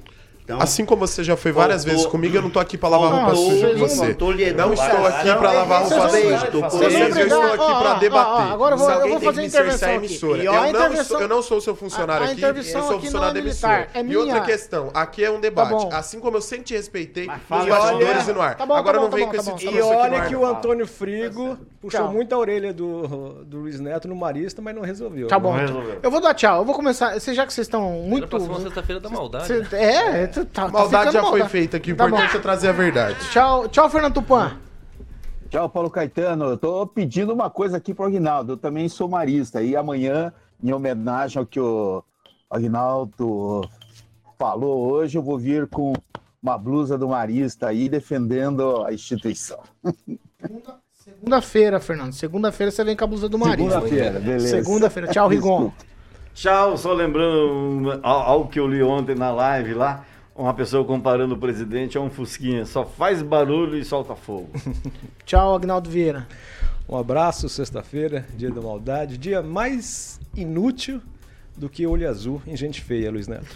Então, Assim como você já foi várias vezes comigo, eu não tô aqui pra lavar roupa suja com você. faltou-lhe Não estou aqui pra lavar roupa suja. Com vocês eu estou aqui ó, ó, debater. agora eu vou- eu fazer intervenção a aqui. emissora. Eu a não, sou, eu não sou o seu funcionário A- aqui, eu sou funcionário não é da emissora. é E outra questão, aqui é um debate. bom. assim como eu sempre te respeitei nos fala, bastidores e no ar. Tá tá Agora não tá vem com tá esse discurso E olha que o Antônio Frigo puxou Tchau. muito a orelha do, do Luiz Neto no Marista, mas não resolveu. Tá bom. Não resolveu. Eu vou dar tchau. Eu vou começar. Cê- Já que vocês estão Muito... muito. próxima sexta-feira da maldade. Cê- né? É, tá, tá Maldade já foi feita aqui, o Tá bom. importante é trazer a verdade. Tchau, tchau, Fernando Tupan. Tchau, Paulo Caetano. Eu tô pedindo uma coisa aqui pro Aguinaldo. Eu também sou marista. E amanhã, em homenagem ao que o Aguinaldo falou hoje, eu vou vir com uma blusa do marista aí defendendo a instituição. Segunda-feira, Fernando. Segunda-feira você vem com a blusa do marido. Segunda-feira, beleza. Segunda-feira. Tchau, Rigon. Tchau, só lembrando al- algo que eu li ontem na live lá, uma pessoa comparando o presidente a um fusquinha, só faz barulho e solta fogo. Tchau, Agnaldo Vieira. Um abraço, sexta-feira, dia da maldade, dia mais inútil do que olho azul em gente feia, Luiz Neto.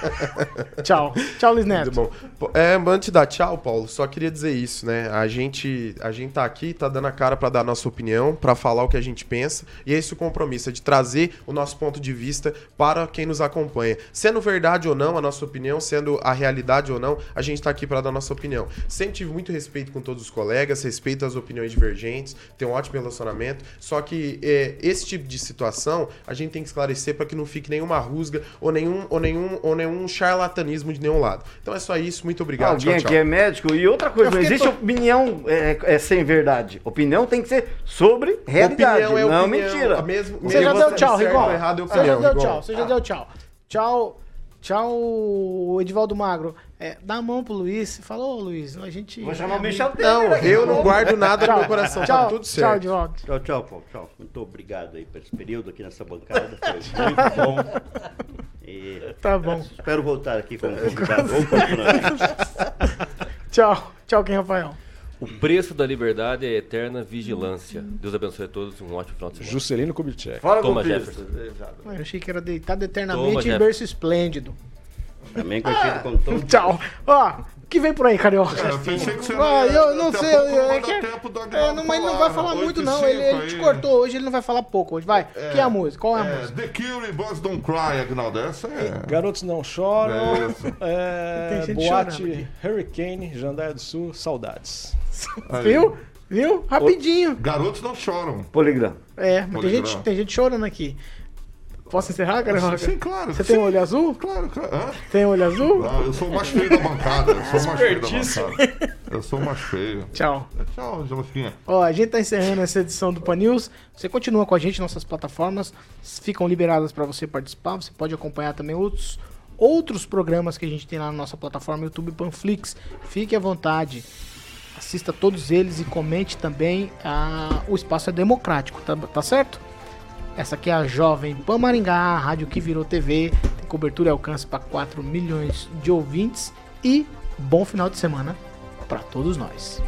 Tchau. Tchau, Luiz Neto. Muito bom. É, antes de dar tchau, Paulo, só queria dizer isso, né? A gente, a gente tá aqui, tá dando a cara pra dar a nossa opinião, pra falar o que a gente pensa, e é esse o compromisso, é de trazer o nosso ponto de vista para quem nos acompanha. Sendo verdade ou não a nossa opinião, sendo a realidade ou não, a gente tá aqui pra dar a nossa opinião. Sempre tive muito respeito com todos os colegas, respeito às opiniões divergentes, tenho um ótimo relacionamento, só que é, esse tipo de situação, a gente tem que esclarecer esclarecer para que não fique nenhuma rusga ou nenhum, ou, nenhum, ou nenhum charlatanismo de nenhum lado. Então é só isso, muito obrigado. Alguém tchau, tchau. aqui é médico e outra coisa, não existe to- opinião é, é sem verdade. Opinião tem que ser sobre realidade, Opinião é não opinião, mentira. mesmo- Você já deu tchau, Rigon. errado é Você já opinião, deu Rigon. tchau, você já deu tchau. Tchau, tchau, Edivaldo Magro. É, dá a mão pro Luiz. Falou, Luiz, a gente... Vou chamar o é Michel amigo. Temer Não, eu não guardo nada no meu coração, Tchau, tá tudo Tchau, certo. Edivaldo. Tchau, tchau, Paulo. Tchau. Muito obrigado aí por esse período aqui nessa bancada. Foi muito bom. E Tá bom. espero voltar aqui como convidado. Tchau. Tchau, quem, Rafael? O preço da liberdade é eterna vigilância. Deus abençoe a todos, um ótimo final de semana. Juscelino Kubitschek. Fala com Jefferson. Ah, Eu achei que era deitado Toma, eternamente em Jefferson. berço esplêndido. Também conhecido como Tom Tchau. Ó, o que vem por aí, Carioca? É, eu pensei que você Ah, ia- eu não a sei. não é que- é, não, mas ele não vai falar muito, não. Ele, ele te cortou hoje, ele não vai falar pouco hoje. Vai. Que é a música? Qual é a É, música? The Cure, Buzz Don't Cry, Agnaldo. Essa é... Garotos não choram. É isso. É, Tem gente boate chorando aqui. Hurricane, Jandaia do Sul, saudades. Viu? Viu? Rapidinho. Garotos não choram. Poligrama. É, mas tem Poligrama. gente, tem gente chorando aqui. Posso encerrar, Carioca? Sim, claro. Você sim. tem olho azul? Claro, claro. Hã? Tem olho azul? Não, eu sou o mais feio da bancada. Eu sou o mais feio da bancada. Eu sou o mais feio. Tchau. Tchau, Angeliquinha. Ó, a gente tá encerrando essa edição do Pan News. Você continua com a gente, nossas plataformas ficam liberadas para você participar. Você pode acompanhar também outros, outros programas que a gente tem lá na nossa plataforma YouTube Panflix. Fique à vontade. Assista todos eles e comente também. Ah, o espaço é democrático, tá, tá certo? Essa aqui é a Jovem Pan Maringá, a rádio que virou TV. Tem cobertura e alcance para 4 milhões de ouvintes. E bom final de semana para todos nós.